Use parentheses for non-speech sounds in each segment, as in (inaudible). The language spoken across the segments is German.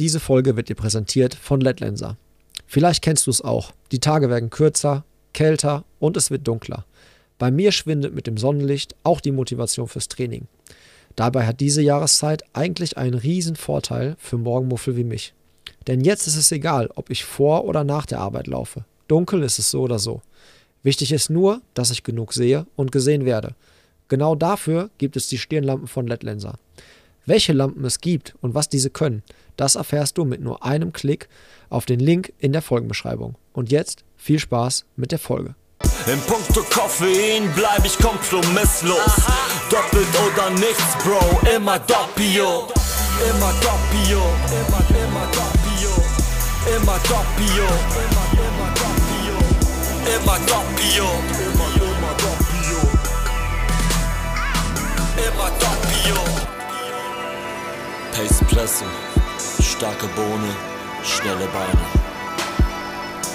Diese Folge wird dir präsentiert von Letlenser. Vielleicht kennst du es auch. Die Tage werden kürzer, kälter und es wird dunkler. Bei mir schwindet mit dem Sonnenlicht auch die Motivation fürs Training. Dabei hat diese Jahreszeit eigentlich einen riesen Vorteil für Morgenmuffel wie mich. Denn jetzt ist es egal, ob ich vor oder nach der Arbeit laufe. Dunkel ist es so oder so. Wichtig ist nur, dass ich genug sehe und gesehen werde. Genau dafür gibt es die Stirnlampen von Letlenser. Welche Lampen es gibt und was diese können, das erfährst du mit nur einem Klick auf den Link in der Folgenbeschreibung. Und jetzt viel Spaß mit der Folge. In puncto Koffein bleib ich kompromisslos. Doppelt oder nichts, Bro, immer doppio. Immer doppio, immer, immer doppio. Immer doppio, immer, doppio. Immer doppio, immer doppio. Immer doppio. Pace Presse, starke Bohne, schnelle Beine.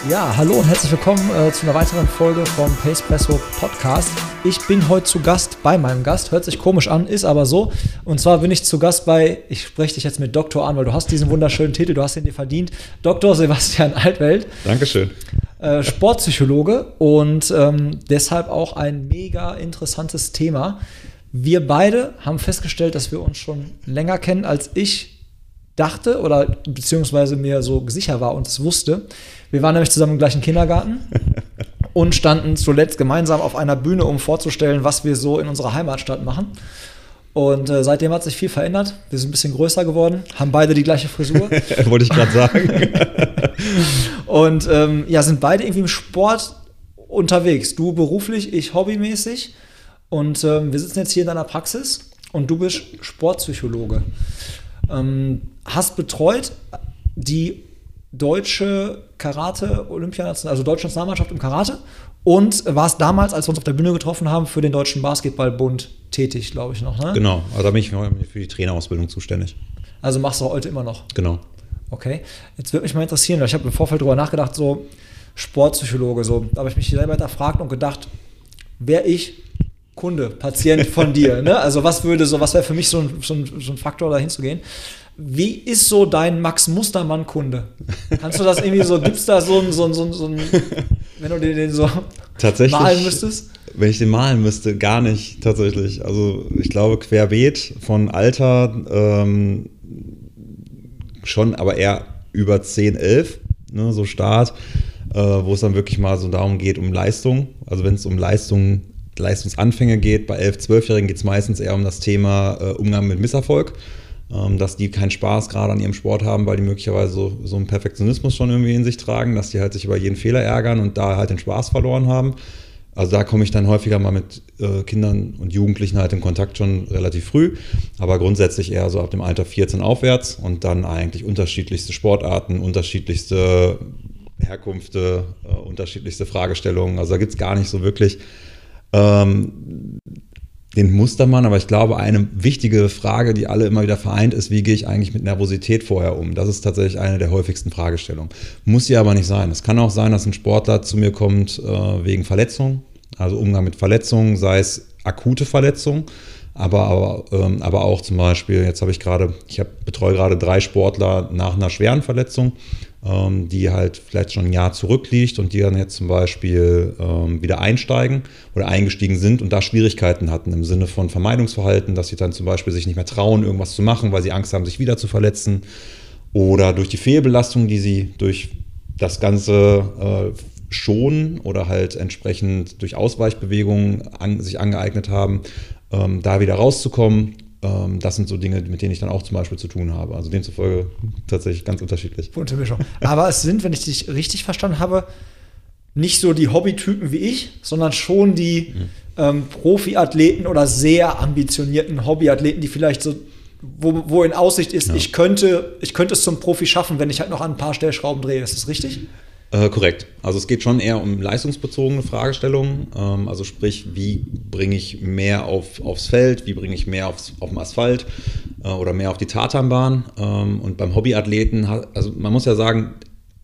Ja, hallo und herzlich willkommen äh, zu einer weiteren Folge vom Pacepresso Podcast. Ich bin heute zu Gast bei meinem Gast. Hört sich komisch an, ist aber so. Und zwar bin ich zu Gast bei, ich spreche dich jetzt mit Doktor an, weil du hast diesen wunderschönen Titel, du hast ihn dir verdient. Dr. Sebastian Altwelt. Dankeschön. Äh, Sportpsychologe und ähm, deshalb auch ein mega interessantes Thema. Wir beide haben festgestellt, dass wir uns schon länger kennen, als ich dachte oder beziehungsweise mir so sicher war und es wusste. Wir waren nämlich zusammen im gleichen Kindergarten (laughs) und standen zuletzt gemeinsam auf einer Bühne, um vorzustellen, was wir so in unserer Heimatstadt machen. Und äh, seitdem hat sich viel verändert. Wir sind ein bisschen größer geworden, haben beide die gleiche Frisur. (laughs) Wollte ich gerade sagen. (laughs) und ähm, ja, sind beide irgendwie im Sport unterwegs. Du beruflich, ich hobbymäßig. Und ähm, wir sitzen jetzt hier in deiner Praxis und du bist Sportpsychologe. Ähm, hast betreut die deutsche Karate-Olympianational, also deutsche Nationalmannschaft im Karate und warst damals, als wir uns auf der Bühne getroffen haben, für den Deutschen Basketballbund tätig, glaube ich noch. Ne? Genau, also da bin ich für die Trainerausbildung zuständig. Also machst du heute immer noch? Genau. Okay. Jetzt würde mich mal interessieren, weil ich habe im Vorfeld darüber nachgedacht, so Sportpsychologe, so, da habe ich mich selber hinterfragt und gedacht, wäre ich Kunde, Patient von dir. Ne? Also was würde so, was wäre für mich so ein, so, ein, so ein Faktor, da hinzugehen? Wie ist so dein Max Mustermann-Kunde? Kannst du das irgendwie so, gibt es da so ein, so ein, so ein, so ein wenn du den so tatsächlich, malen müsstest? Wenn ich den malen müsste, gar nicht tatsächlich. Also ich glaube querbeet von Alter ähm, schon, aber eher über 10, 11, ne, so Start, äh, wo es dann wirklich mal so darum geht, um Leistung. Also wenn es um Leistung Leistungsanfänge geht. Bei 11-, 12-Jährigen geht es meistens eher um das Thema äh, Umgang mit Misserfolg. Ähm, dass die keinen Spaß gerade an ihrem Sport haben, weil die möglicherweise so, so einen Perfektionismus schon irgendwie in sich tragen, dass die halt sich über jeden Fehler ärgern und da halt den Spaß verloren haben. Also da komme ich dann häufiger mal mit äh, Kindern und Jugendlichen halt in Kontakt schon relativ früh, aber grundsätzlich eher so ab dem Alter 14 aufwärts und dann eigentlich unterschiedlichste Sportarten, unterschiedlichste Herkünfte, äh, unterschiedlichste Fragestellungen. Also da gibt es gar nicht so wirklich ähm, den Mustermann, aber ich glaube, eine wichtige Frage, die alle immer wieder vereint, ist, wie gehe ich eigentlich mit Nervosität vorher um? Das ist tatsächlich eine der häufigsten Fragestellungen. Muss sie aber nicht sein. Es kann auch sein, dass ein Sportler zu mir kommt äh, wegen Verletzung, also Umgang mit Verletzungen, sei es akute Verletzungen, aber, aber, ähm, aber auch zum Beispiel, jetzt habe ich gerade, ich hab, betreue gerade drei Sportler nach einer schweren Verletzung die halt vielleicht schon ein Jahr zurückliegt und die dann jetzt zum Beispiel ähm, wieder einsteigen oder eingestiegen sind und da Schwierigkeiten hatten im Sinne von Vermeidungsverhalten, dass sie dann zum Beispiel sich nicht mehr trauen, irgendwas zu machen, weil sie Angst haben, sich wieder zu verletzen oder durch die Fehlbelastung, die sie durch das ganze äh, schonen oder halt entsprechend durch Ausweichbewegungen an, sich angeeignet haben, ähm, da wieder rauszukommen. ähm, das sind so Dinge, mit denen ich dann auch zum Beispiel zu tun habe. Also demzufolge tatsächlich ganz unterschiedlich. Bunte Mischung. Aber es sind, wenn ich dich richtig verstanden habe, nicht so die Hobbytypen wie ich, sondern schon die mhm. ähm, Profiathleten oder sehr ambitionierten Hobbyathleten, die vielleicht so, wo, wo in Aussicht ist, ja. ich, könnte, ich könnte es zum Profi schaffen, wenn ich halt noch an ein paar Stellschrauben drehe. Ist das richtig? Äh, korrekt. Also es geht schon eher um leistungsbezogene Fragestellungen. Ähm, also sprich, wie bringe ich mehr auf, aufs Feld, wie bringe ich mehr aufs, auf den Asphalt äh, oder mehr auf die Tatanbahn. Ähm, und beim Hobbyathleten, also man muss ja sagen,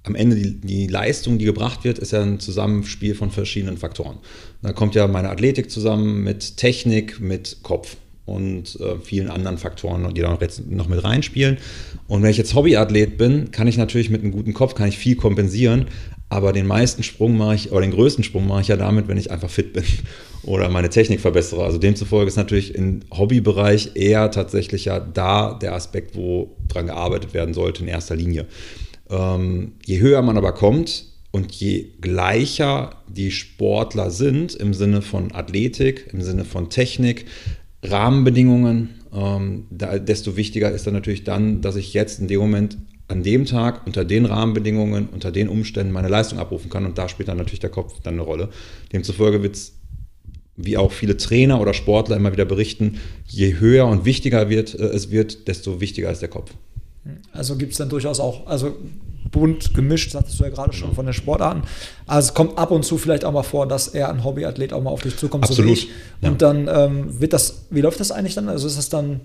am Ende die, die, Leistung, die gebracht wird, ist ja ein Zusammenspiel von verschiedenen Faktoren. Da kommt ja meine Athletik zusammen mit Technik, mit Kopf. Und äh, vielen anderen Faktoren, die da noch, mit reinspielen. Und wenn ich jetzt Hobbyathlet bin, kann ich natürlich mit einem guten Kopf kann ich viel kompensieren, aber den meisten Sprung mache ich, oder den größten Sprung mache ich ja damit, wenn ich einfach fit bin (laughs) oder meine Technik verbessere. Also demzufolge ist natürlich im Hobbybereich eher tatsächlich ja da der Aspekt, wo dran gearbeitet werden sollte in erster Linie. Ähm, je höher man aber kommt, und je gleicher die Sportler sind im Sinne von Athletik, im Sinne von Technik, Rahmenbedingungen, ähm, da, desto wichtiger ist dann natürlich dann, dass ich jetzt in dem Moment an dem Tag unter den Rahmenbedingungen, unter den Umständen meine Leistung abrufen kann und da spielt dann natürlich der Kopf dann eine Rolle. Demzufolge wird es, wie auch viele Trainer oder Sportler immer wieder berichten, je höher und wichtiger wird, äh, es wird, desto wichtiger ist der Kopf. Also gibt es dann durchaus auch, also bunt gemischt, sagtest du ja gerade schon von den Sportarten. Also es kommt ab und zu vielleicht auch mal vor, dass er ein Hobbyathlet auch mal auf dich zukommt, Absolut. so wie ich. Und ja. dann ähm, wird das, wie läuft das eigentlich dann? Also ist das dann,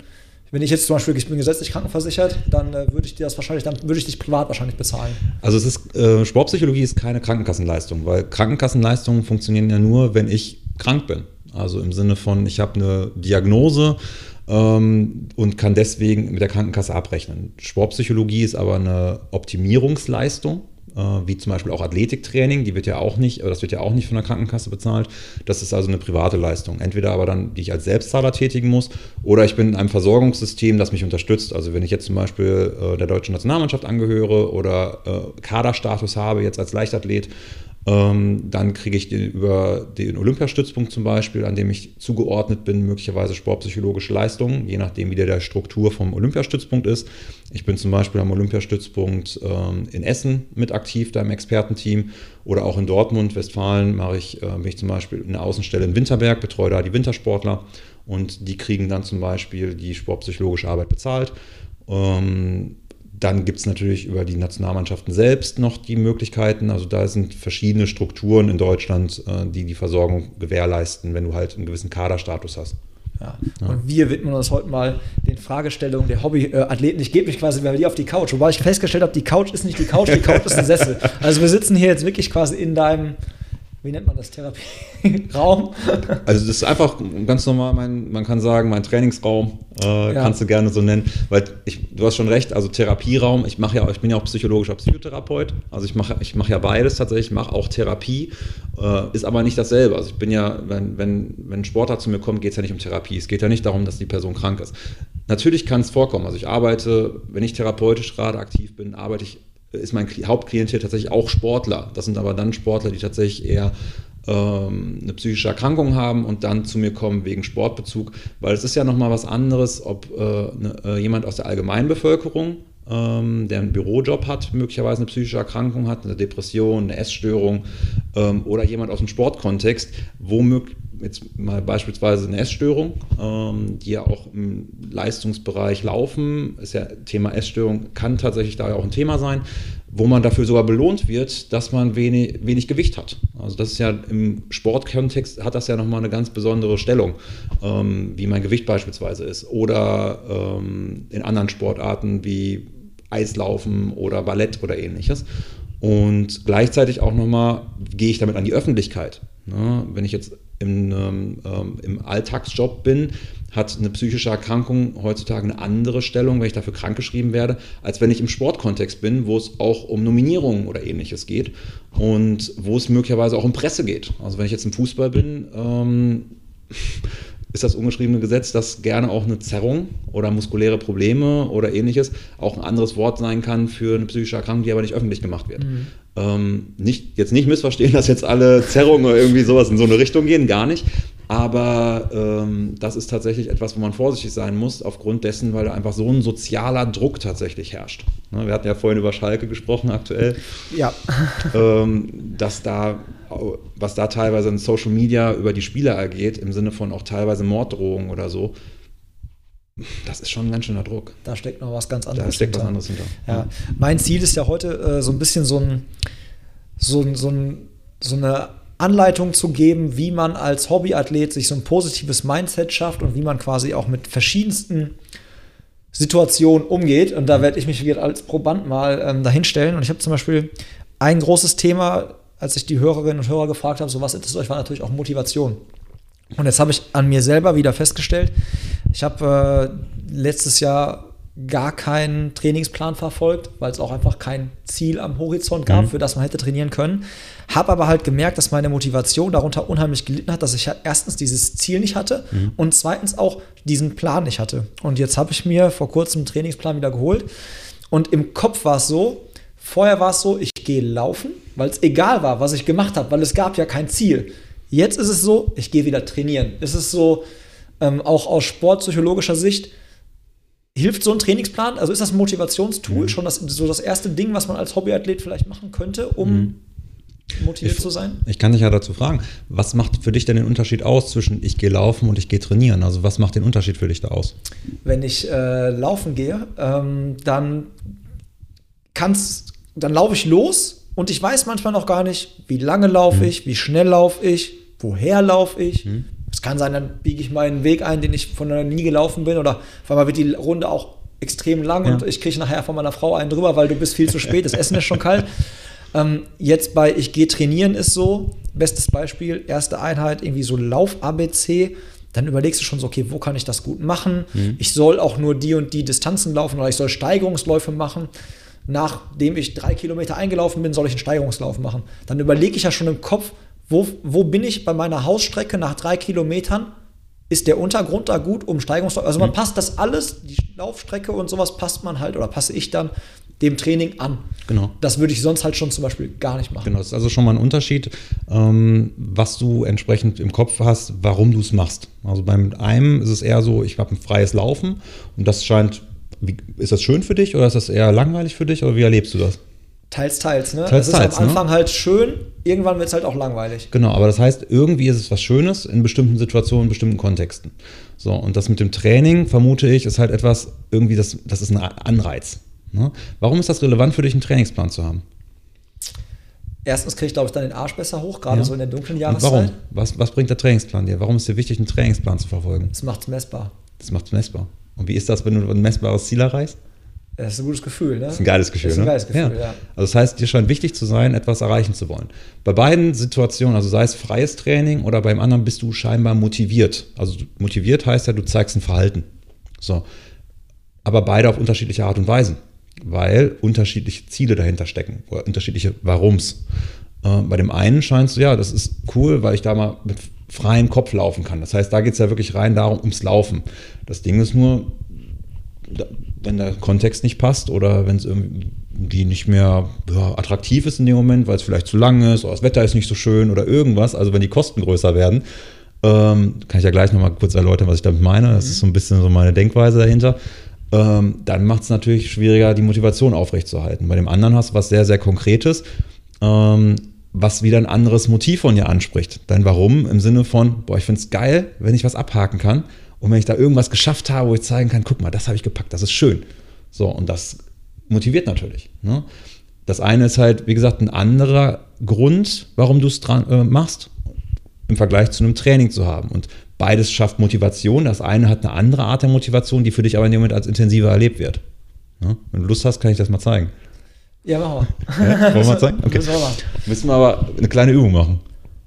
wenn ich jetzt zum Beispiel, ich bin gesetzlich krankenversichert, dann äh, würde ich dir das wahrscheinlich, dann würde ich dich privat wahrscheinlich bezahlen. Also es ist, äh, Sportpsychologie ist keine Krankenkassenleistung, weil Krankenkassenleistungen funktionieren ja nur, wenn ich krank bin. Also im Sinne von, ich habe eine Diagnose, ähm, und kann deswegen mit der Krankenkasse abrechnen. Sportpsychologie ist aber eine Optimierungsleistung äh, wie zum Beispiel auch Athletiktraining, die wird ja auch nicht, das wird ja auch nicht von der Krankenkasse bezahlt. Das ist also eine private Leistung. Entweder aber dann, die ich als Selbstzahler tätigen muss, oder ich bin in einem Versorgungssystem, das mich unterstützt. Also wenn ich jetzt zum Beispiel äh, der deutschen Nationalmannschaft angehöre oder äh, Kaderstatus habe, jetzt als Leichtathlet, dann kriege ich den, über den Olympiastützpunkt zum Beispiel, an dem ich zugeordnet bin, möglicherweise sportpsychologische Leistungen, je nachdem, wie der, der Struktur vom Olympiastützpunkt ist. Ich bin zum Beispiel am Olympiastützpunkt ähm, in Essen mit aktiv, da im Expertenteam, oder auch in Dortmund, Westfalen, mache ich, äh, bin ich zum Beispiel in der Außenstelle in Winterberg, betreue da die Wintersportler und die kriegen dann zum Beispiel die sportpsychologische Arbeit bezahlt. Ähm, dann gibt es natürlich über die Nationalmannschaften selbst noch die Möglichkeiten. Also da sind verschiedene Strukturen in Deutschland, äh, die die Versorgung gewährleisten, wenn du halt einen gewissen Kaderstatus hast. Ja. ja. Und wir widmen uns heute mal den Fragestellungen der Hobbyathleten. Ich gebe mich quasi bei dir auf die Couch, wobei ich festgestellt habe, die Couch ist nicht die Couch, die Couch ist ein Sessel. (laughs) Also wir sitzen hier jetzt wirklich quasi in deinem wie nennt man das, Therapieraum? (laughs) Also das ist einfach ganz normal, mein, man kann sagen, mein Trainingsraum, äh, ja. kannst du gerne so nennen, weil ich, du hast schon recht, also Therapieraum, ich mache ja, ich bin ja auch psychologischer Psychotherapeut, also ich mache ich mache ja beides tatsächlich, ich mache auch Therapie, äh, ist aber nicht dasselbe. Also ich bin ja, wenn, wenn, wenn ein Sportler zu mir kommt, geht es ja nicht um Therapie, es geht ja nicht darum, dass die Person krank ist. Natürlich kann es vorkommen, also ich arbeite, wenn ich therapeutisch gerade aktiv bin, arbeite ich ist mein Hauptklientel tatsächlich auch Sportler. Das sind aber dann Sportler, die tatsächlich eher ähm, eine psychische Erkrankung haben und dann zu mir kommen wegen Sportbezug, weil es ist ja nochmal was anderes, ob äh, ne, äh, jemand aus der Allgemeinbevölkerung, ähm, der einen Bürojob hat, möglicherweise eine psychische Erkrankung hat, eine Depression, eine Essstörung ähm, oder jemand aus dem Sportkontext, womöglich jetzt mal beispielsweise eine Essstörung, ähm, die ja auch im Leistungsbereich laufen, ist ja Thema Essstörung, kann tatsächlich da ja auch ein Thema sein, wo man dafür sogar belohnt wird, dass man wenig, wenig Gewicht hat. Also das ist ja im Sportkontext hat das ja nochmal eine ganz besondere Stellung, ähm, wie mein Gewicht beispielsweise ist. Oder ähm, in anderen Sportarten wie Eislaufen oder Ballett oder ähnliches. Und gleichzeitig auch nochmal gehe ich damit an die Öffentlichkeit. Ne? Wenn ich jetzt im, ähm, ähm, im Alltagsjob bin, hat eine psychische Erkrankung heutzutage eine andere Stellung, wenn ich dafür krankgeschrieben werde, als wenn ich im Sportkontext bin, wo es auch um Nominierungen oder ähnliches geht und wo es möglicherweise auch um Presse geht. Also wenn ich jetzt im Fußball bin, ähm, ist das ungeschriebene Gesetz, dass gerne auch eine Zerrung oder muskuläre Probleme oder ähnliches auch ein anderes Wort sein kann für eine psychische Erkrankung, die aber nicht öffentlich gemacht wird. Mhm. Ähm, nicht, jetzt nicht missverstehen, dass jetzt alle Zerrungen oder irgendwie sowas in so eine Richtung gehen, gar nicht. Aber ähm, das ist tatsächlich etwas, wo man vorsichtig sein muss, aufgrund dessen, weil da einfach so ein sozialer Druck tatsächlich herrscht. Ne, wir hatten ja vorhin über Schalke gesprochen aktuell. Ja. Ähm, dass da, was da teilweise in Social Media über die Spieler ergeht, im Sinne von auch teilweise Morddrohungen oder so, das ist schon ein ganz schöner Druck. Da steckt noch was ganz anderes da steckt hinter. was anderes hinter. Ja. Mein Ziel ist ja heute äh, so ein bisschen so, ein, so, ein, so, ein, so eine Anleitung zu geben, wie man als Hobbyathlet sich so ein positives Mindset schafft und wie man quasi auch mit verschiedensten Situationen umgeht. Und da werde ich mich als Proband mal ähm, dahinstellen. Und ich habe zum Beispiel ein großes Thema, als ich die Hörerinnen und Hörer gefragt habe, so was interessiert euch, war natürlich auch Motivation. Und jetzt habe ich an mir selber wieder festgestellt, Ich habe äh, letztes Jahr gar keinen Trainingsplan verfolgt, weil es auch einfach kein Ziel am Horizont gab, Mhm. für das man hätte trainieren können. Habe aber halt gemerkt, dass meine Motivation darunter unheimlich gelitten hat, dass ich halt erstens dieses Ziel nicht hatte Mhm. und zweitens auch diesen Plan nicht hatte. Und jetzt habe ich mir vor kurzem einen Trainingsplan wieder geholt und im Kopf war es so, vorher war es so, ich gehe laufen, weil es egal war, was ich gemacht habe, weil es gab ja kein Ziel. Jetzt ist es so, ich gehe wieder trainieren. Es ist so, ähm, auch aus sportpsychologischer Sicht, Hilft so ein Trainingsplan? Also ist das ein Motivationstool schon das, so das erste Ding, was man als Hobbyathlet vielleicht machen könnte, um motiviert Ich- zu sein? Ich kann dich ja dazu fragen, was macht für dich denn den Unterschied aus zwischen ich gehe laufen und ich gehe trainieren? Also was macht den Unterschied für dich da aus? Wenn ich äh, laufen gehe, ähm, dann kann's, dann laufe ich los und ich weiß manchmal noch gar nicht, wie lange laufe ich, wie schnell laufe ich, woher laufe ich. Es kann sein, dann biege ich meinen Weg ein, den ich von nie gelaufen bin, oder auf einmal wird die Runde auch extrem lang Ja. und ich kriege nachher von meiner Frau einen drüber, weil du bist viel zu spät, das Essen ist schon kalt. (laughs) Ähm, jetzt bei Ich gehe trainieren ist so, bestes Beispiel, erste Einheit, irgendwie so Lauf-ABC. Dann überlegst du schon so, okay, wo kann ich das gut machen? Ich soll auch nur die und die Distanzen laufen oder ich soll Steigerungsläufe machen. Nachdem ich drei Kilometer eingelaufen bin, soll ich einen Steigerungslauf machen. Dann überlege ich ja schon im Kopf, wo, wo bin ich bei meiner Hausstrecke nach drei Kilometern? Ist der Untergrund da gut, um Steigerungsläufe? Also man passt das alles, die Laufstrecke und sowas passt man halt oder passe ich dann dem Training an. Genau. Das würde ich sonst halt schon zum Beispiel gar nicht machen. Genau, das ist also schon mal ein Unterschied, ähm, was du entsprechend im Kopf hast, warum du es machst. Also beim einen ist es eher so, ich habe ein freies Laufen und das scheint, wie, ist das schön für dich oder ist das eher langweilig für dich oder wie erlebst du das? Teils, teils, ne? Teils, es ist teils, am ne? Anfang halt schön, irgendwann wird es halt auch langweilig. Genau, aber das heißt, irgendwie ist es was Schönes in bestimmten Situationen, in bestimmten Kontexten. So, und das mit dem Training, vermute ich, ist halt etwas, irgendwie, das, das ist ein Anreiz. Ne? Warum ist das relevant für dich, einen Trainingsplan zu haben? Erstens kriege ich, glaube ich, dann den Arsch besser hoch, gerade Ja. so in der dunklen Und Jahreszeit. warum? Was, was bringt der Trainingsplan dir? Warum ist dir wichtig, einen Trainingsplan zu verfolgen? Das macht es messbar. Das macht es messbar. Und wie ist das, wenn du ein messbares Ziel erreichst? Das ist ein gutes Gefühl, ne? Das ist ein geiles Gefühl. Das ist ein ne? geiles Gefühl, ja. Also das heißt, dir scheint wichtig zu sein, etwas erreichen zu wollen. Bei beiden Situationen, also sei es freies Training oder beim anderen, bist du scheinbar motiviert. Also du- motiviert heißt ja, du zeigst ein Verhalten. So. Aber beide auf unterschiedliche Art und Weise, weil unterschiedliche Ziele dahinter stecken oder unterschiedliche Warums. Äh, bei dem einen scheint es, ja, das ist cool, weil ich da mal mit freiem Kopf laufen kann. Das heißt, da geht es ja wirklich rein darum, ums Laufen. Das Ding ist nur, wenn der Kontext nicht passt oder wenn es irgendwie nicht mehr ja, attraktiv ist in dem Moment, weil es vielleicht zu lang ist oder das Wetter ist nicht so schön oder irgendwas, also wenn die Kosten größer werden, ähm, kann ich ja gleich nochmal kurz erläutern, was ich damit meine. Das ist so ein bisschen so meine Denkweise dahinter. Ähm, dann macht es natürlich schwieriger, die Motivation aufrechtzuerhalten. Bei dem anderen hast du was sehr, sehr Konkretes, ähm, was wieder ein anderes Motiv von dir anspricht. Dein Warum im Sinne von, boah, ich finde es geil, wenn ich was abhaken kann und wenn ich da irgendwas geschafft habe, wo ich zeigen kann, guck mal, das habe ich gepackt, das ist schön. So, und das motiviert natürlich. Ne? Das eine ist halt, wie gesagt, ein anderer Grund, warum du es dran äh, machst, im Vergleich zu einem Training zu haben. Und beides schafft Motivation. Das eine hat eine andere Art der Motivation, die für dich aber in dem Moment als intensiver erlebt wird. Ne? Wenn du Lust hast, kann ich das mal zeigen. Ja, machen wir. Ja? Wollen wir mal zeigen? (laughs) Okay. Müssen wir aber eine kleine Übung machen.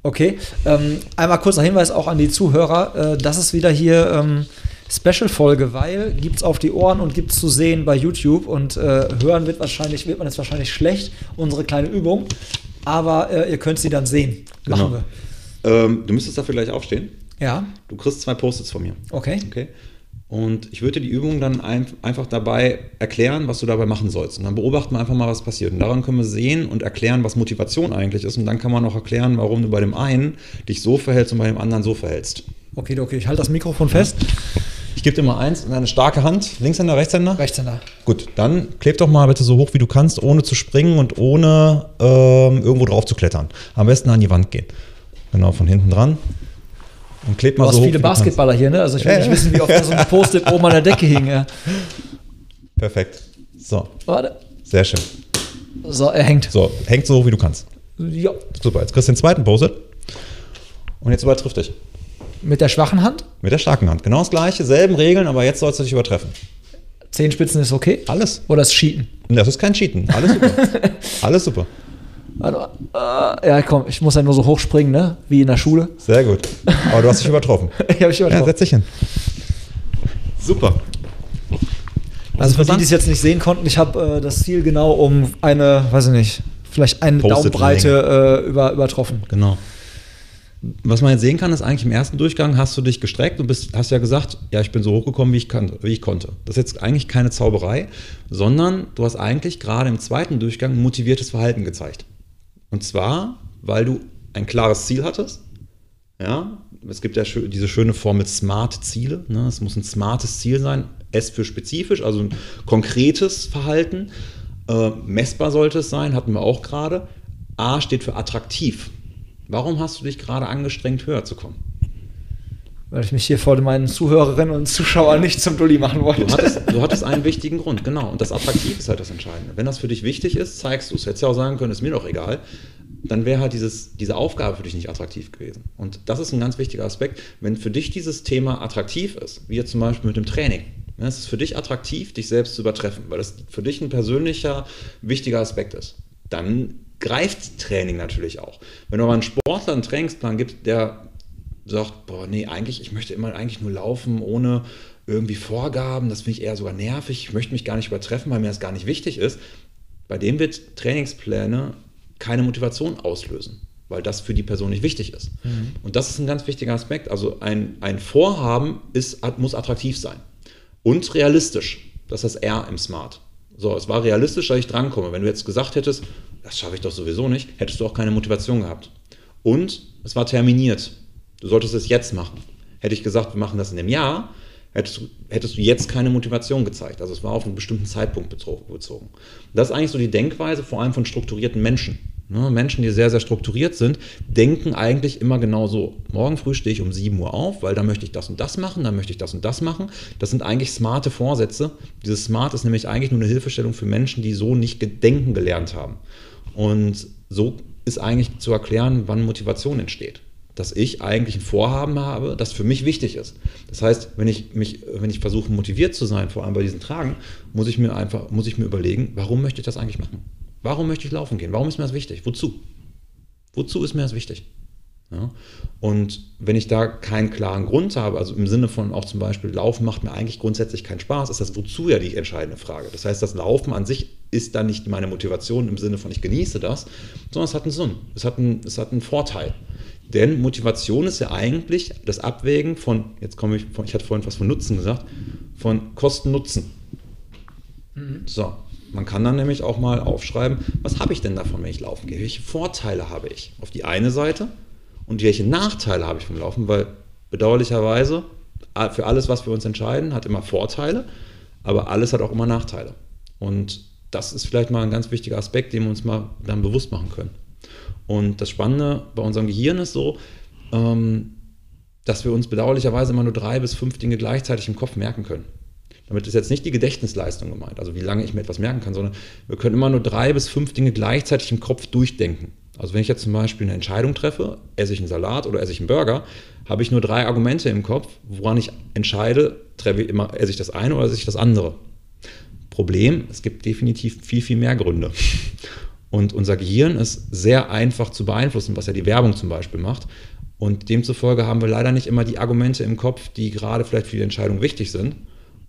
Okay, ähm, einmal kurzer Hinweis auch an die Zuhörer. Äh, das ist wieder hier ähm, Special-Folge, weil gibt es auf die Ohren und gibt es zu sehen bei YouTube und äh, hören wird wahrscheinlich, wird man jetzt wahrscheinlich schlecht, unsere kleine Übung. Aber äh, ihr könnt sie dann sehen. Machen Genau. wir. Ähm, du müsstest dafür gleich aufstehen. Ja, Du kriegst zwei Post-its von mir. okay. Okay. Und ich würde die Übung dann ein, einfach dabei erklären, was du dabei machen sollst. Und dann beobachten wir einfach mal, was passiert. Und daran können wir sehen und erklären, was Motivation eigentlich ist. Und dann kann man auch erklären, warum du bei dem einen dich so verhältst und bei dem anderen so verhältst. Okay, okay, ich halte das Mikrofon fest. Ich gebe dir mal eins in eine starke Hand. Linkshänder, Rechtshänder? Rechtshänder. Gut, dann kleb doch mal bitte so hoch, wie du kannst, ohne zu springen und ohne ähm, irgendwo drauf zu klettern. Am besten an die Wand gehen. Genau, von hinten dran. Und kleb mal Du hast so hoch, viele. Basketballer hier, ne? Also ich will Ja, nicht ja. wissen, wie oft da so ein Post-it oben an der Decke hing. Ja. (laughs) Perfekt. So, Warte. sehr schön. So, er hängt. So, hängt so hoch, wie du kannst. Ja. Super, jetzt kriegst du den zweiten Post-it. Und jetzt übertriff dich. Mit der schwachen Hand. Mit der starken Hand. Genau das gleiche, selben Regeln, aber jetzt sollst du dich übertreffen. Zehenspitzen ist okay. Alles. Oder ist Cheaten? Das ist kein Cheaten. Alles super. (laughs) Alles super. Warte mal. Äh, ja, komm, ich muss ja nur so hochspringen, ne? Wie in der Schule. Sehr gut. Aber du hast dich übertroffen. (laughs) ich habe ich Ja, übertroffen. setz dich hin. Super. Also für die, die es jetzt nicht sehen konnten, ich habe äh, das Ziel genau um eine, weiß ich nicht, vielleicht eine Daumenbreite äh, über, übertroffen. Genau. Was man jetzt sehen kann, ist eigentlich im ersten Durchgang hast du dich gestreckt und bist, hast ja gesagt, ja, ich bin so hochgekommen, wie ich, kann, wie ich konnte. Das ist jetzt eigentlich keine Zauberei, sondern du hast eigentlich gerade im zweiten Durchgang motiviertes Verhalten gezeigt. Und zwar, weil du ein klares Ziel hattest. Ja, es gibt ja diese schöne Formel Smart-Ziele. Ne? Es muss ein smartes Ziel sein. S für spezifisch, also ein konkretes Verhalten. Äh, messbar sollte es sein, hatten wir auch gerade. A steht für attraktiv. Warum hast du dich gerade angestrengt, höher zu kommen? Weil ich mich hier vor meinen Zuhörerinnen und Zuschauern nicht zum Dulli machen wollte. Du hattest, du hattest einen wichtigen Grund, genau. Und das Attraktiv ist halt das Entscheidende. Wenn das für dich wichtig ist, zeigst du es. Hättest ja auch sagen können, ist mir doch egal. Dann wäre halt dieses, diese Aufgabe für dich nicht attraktiv gewesen. Und das ist ein ganz wichtiger Aspekt. Wenn für dich dieses Thema attraktiv ist, wie jetzt zum Beispiel mit dem Training, ja, es ist für dich attraktiv, dich selbst zu übertreffen, weil das für dich ein persönlicher, wichtiger Aspekt ist, dann greift Training natürlich auch. Wenn du aber einen Sportler einen Trainingsplan gibst, der sagt, boah, nee, eigentlich, ich möchte immer eigentlich nur laufen ohne irgendwie Vorgaben, das finde ich eher sogar nervig, ich möchte mich gar nicht übertreffen, weil mir das gar nicht wichtig ist, bei dem wird Trainingspläne keine Motivation auslösen, weil das für die Person nicht wichtig ist. Und das ist ein ganz wichtiger Aspekt. Also ein, ein Vorhaben ist, muss attraktiv sein und realistisch. Das ist das R im Smart. So, es war realistisch, dass ich drankomme. Wenn du jetzt gesagt hättest, das schaffe ich doch sowieso nicht, hättest du auch keine Motivation gehabt. Und es war terminiert. Du solltest es jetzt machen. Hätte ich gesagt, wir machen das in dem Jahr, hättest du, hättest du jetzt keine Motivation gezeigt. Also es war auf einen bestimmten Zeitpunkt bezogen. Das ist eigentlich so die Denkweise vor allem von strukturierten Menschen. Ne, Menschen, die sehr, sehr strukturiert sind, denken eigentlich immer genau so. Morgen früh stehe ich um 7 Uhr auf, weil dann möchte ich das und das machen, dann möchte ich das und das machen. Das sind eigentlich smarte Vorsätze. Dieses Smart ist nämlich eigentlich nur eine Hilfestellung für Menschen, die so nicht denken gelernt haben. Und so ist eigentlich zu erklären, wann Motivation entsteht. Dass ich eigentlich ein Vorhaben habe, das für mich wichtig ist. Das heißt, wenn ich, mich, wenn ich versuche, motiviert zu sein, vor allem bei diesen Tagen, muss ich mir einfach, muss ich mir überlegen, warum möchte ich das eigentlich machen? Warum möchte ich laufen gehen? Warum ist mir das wichtig? Wozu? Wozu ist mir das wichtig? Ja? Und wenn ich da keinen klaren Grund habe, also im Sinne von auch zum Beispiel Laufen macht mir eigentlich grundsätzlich keinen Spaß, ist das Wozu ja die entscheidende Frage. Das heißt, das Laufen an sich ist dann nicht meine Motivation im Sinne von ich genieße das, sondern es hat einen Sinn, es hat einen, es hat einen Vorteil. Denn Motivation ist ja eigentlich das Abwägen von, jetzt komme ich, von, ich hatte vorhin was von Nutzen gesagt, von Kosten-Nutzen. So, man kann dann nämlich auch mal aufschreiben, was habe ich denn davon, wenn ich laufen gehe? Welche Vorteile habe ich auf die eine Seite und welche Nachteile habe ich vom Laufen? Weil bedauerlicherweise für alles, was wir uns entscheiden, hat immer Vorteile, aber alles hat auch immer Nachteile. Und das ist vielleicht mal ein ganz wichtiger Aspekt, den wir uns mal dann bewusst machen können. Und das Spannende bei unserem Gehirn ist so, ähm, dass wir uns bedauerlicherweise immer nur drei bis fünf Dinge gleichzeitig im Kopf merken können. Damit ist jetzt nicht die Gedächtnisleistung gemeint, also wie lange ich mir etwas merken kann, sondern wir können immer nur drei bis fünf Dinge gleichzeitig im Kopf durchdenken. Also wenn ich jetzt zum Beispiel eine Entscheidung treffe, esse ich einen Salat oder esse ich einen Burger, habe ich nur drei Argumente im Kopf, woran ich entscheide, treffe ich immer, esse ich das eine oder esse ich das andere. Problem, es gibt definitiv viel, viel mehr Gründe. Und unser Gehirn ist sehr einfach zu beeinflussen, was ja die Werbung zum Beispiel macht. Und demzufolge haben wir leider nicht immer die Argumente im Kopf, die gerade vielleicht für die Entscheidung wichtig sind.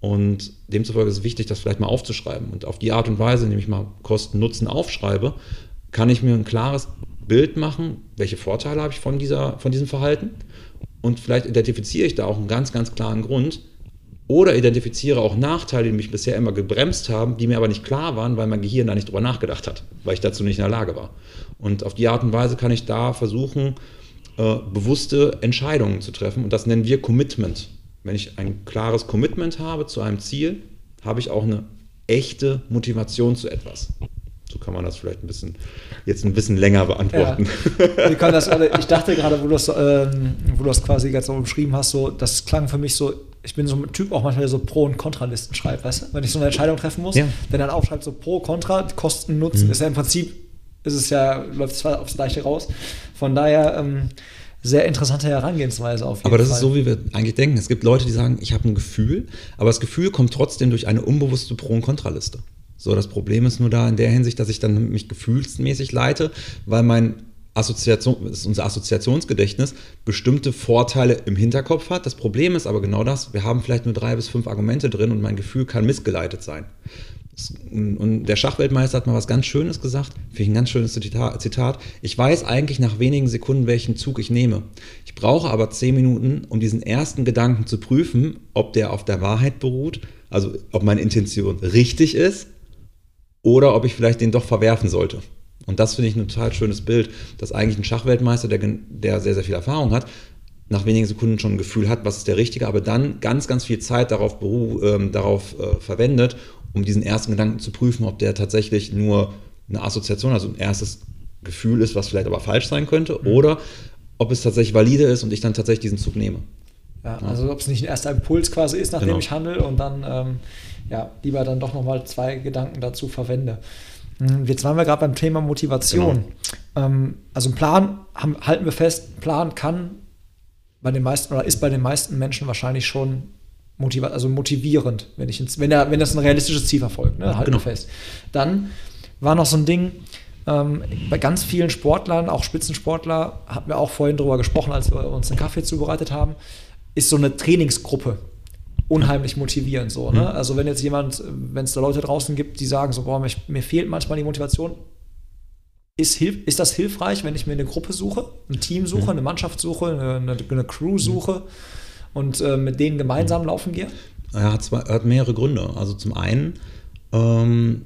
Und demzufolge ist es wichtig, das vielleicht mal aufzuschreiben. Und auf die Art und Weise, indem ich mal Kosten, Nutzen aufschreibe, kann ich mir ein klares Bild machen, welche Vorteile habe ich von, dieser, von diesem Verhalten. Und vielleicht identifiziere ich da auch einen ganz, ganz klaren Grund, oder identifiziere auch Nachteile, die mich bisher immer gebremst haben, die mir aber nicht klar waren, weil mein Gehirn da nicht drüber nachgedacht hat, weil ich dazu nicht in der Lage war. Und auf die Art und Weise kann ich da versuchen, äh, bewusste Entscheidungen zu treffen. Und das nennen wir Commitment. Wenn ich ein klares Commitment habe zu einem Ziel, habe ich auch eine echte Motivation zu etwas. So kann man das vielleicht ein bisschen, jetzt ein bisschen länger beantworten. Wir können das (laughs) ich dachte gerade, wo du das, ähm, wo du das quasi jetzt so beschrieben hast, so, das klang für mich so, ich bin so ein Typ auch manchmal, der so Pro- und Kontralisten schreibt, weißt du? Wenn ich so eine Entscheidung treffen muss, Ja. wenn dann aufschreibt, so Pro, Kontra, Kosten, Nutzen, ist ja im Prinzip, ist es ja, läuft zwar aufs Gleiche raus. Von daher, ähm, sehr interessante Herangehensweise auf jeden Aber das Fall. ist so, wie wir eigentlich denken. Es gibt Leute, die sagen, ich habe ein Gefühl, aber das Gefühl kommt trotzdem durch eine unbewusste Pro- und Kontraliste. So, das Problem ist nur da in der Hinsicht, dass ich dann mich gefühlsmäßig leite, weil mein Assoziation, ist unser Assoziationsgedächtnis bestimmte Vorteile im Hinterkopf hat. Das Problem ist aber genau das, wir haben vielleicht nur drei bis fünf Argumente drin und mein Gefühl kann missgeleitet sein. Und der Schachweltmeister hat mal was ganz Schönes gesagt, finde ich ein ganz schönes Zitat. Ich weiß eigentlich nach wenigen Sekunden, welchen Zug ich nehme. Ich brauche aber zehn Minuten, um diesen ersten Gedanken zu prüfen, ob der auf der Wahrheit beruht, also ob meine Intention richtig ist oder ob ich vielleicht den doch verwerfen sollte. Und das finde ich ein total schönes Bild, dass eigentlich ein Schachweltmeister, der, der sehr, sehr viel Erfahrung hat, nach wenigen Sekunden schon ein Gefühl hat, was ist der Richtige, aber dann ganz, ganz viel Zeit darauf, äh, darauf äh, verwendet, um diesen ersten Gedanken zu prüfen, ob der tatsächlich nur eine Assoziation, also ein erstes Gefühl ist, was vielleicht aber falsch sein könnte, mhm. oder ob es tatsächlich valide ist und ich dann tatsächlich diesen Zug nehme. Ja, also ob es nicht ein erster Impuls quasi ist, nachdem genau. ich handle und dann ähm, ja, lieber dann doch nochmal zwei Gedanken dazu verwende. Hm, jetzt waren wir gerade beim Thema Motivation. Genau. Ähm, also ein Plan, haben, halten wir fest, Plan kann bei den meisten oder ist bei den meisten Menschen wahrscheinlich schon motiva also motivierend, wenn, ich ins, wenn, er, wenn das ein realistisches Ziel verfolgt, ne? halten genau. wir fest. Dann war noch so ein Ding, ähm, bei ganz vielen Sportlern, auch Spitzensportler, hatten wir auch vorhin drüber gesprochen, als wir uns einen Kaffee zubereitet haben, ist so eine Trainingsgruppe unheimlich motivierend. So, ne? Mhm. Also wenn jetzt jemand, wenn es da Leute draußen gibt, die sagen, so, boah, mir, mir fehlt manchmal die Motivation, ist, ist, das hilfreich, wenn ich mir eine Gruppe suche, ein Team suche, mhm. eine Mannschaft suche, eine, eine Crew suche mhm. und äh, mit denen gemeinsam laufen gehe? Er hat, zwei, er hat mehrere Gründe. Also zum einen, ähm,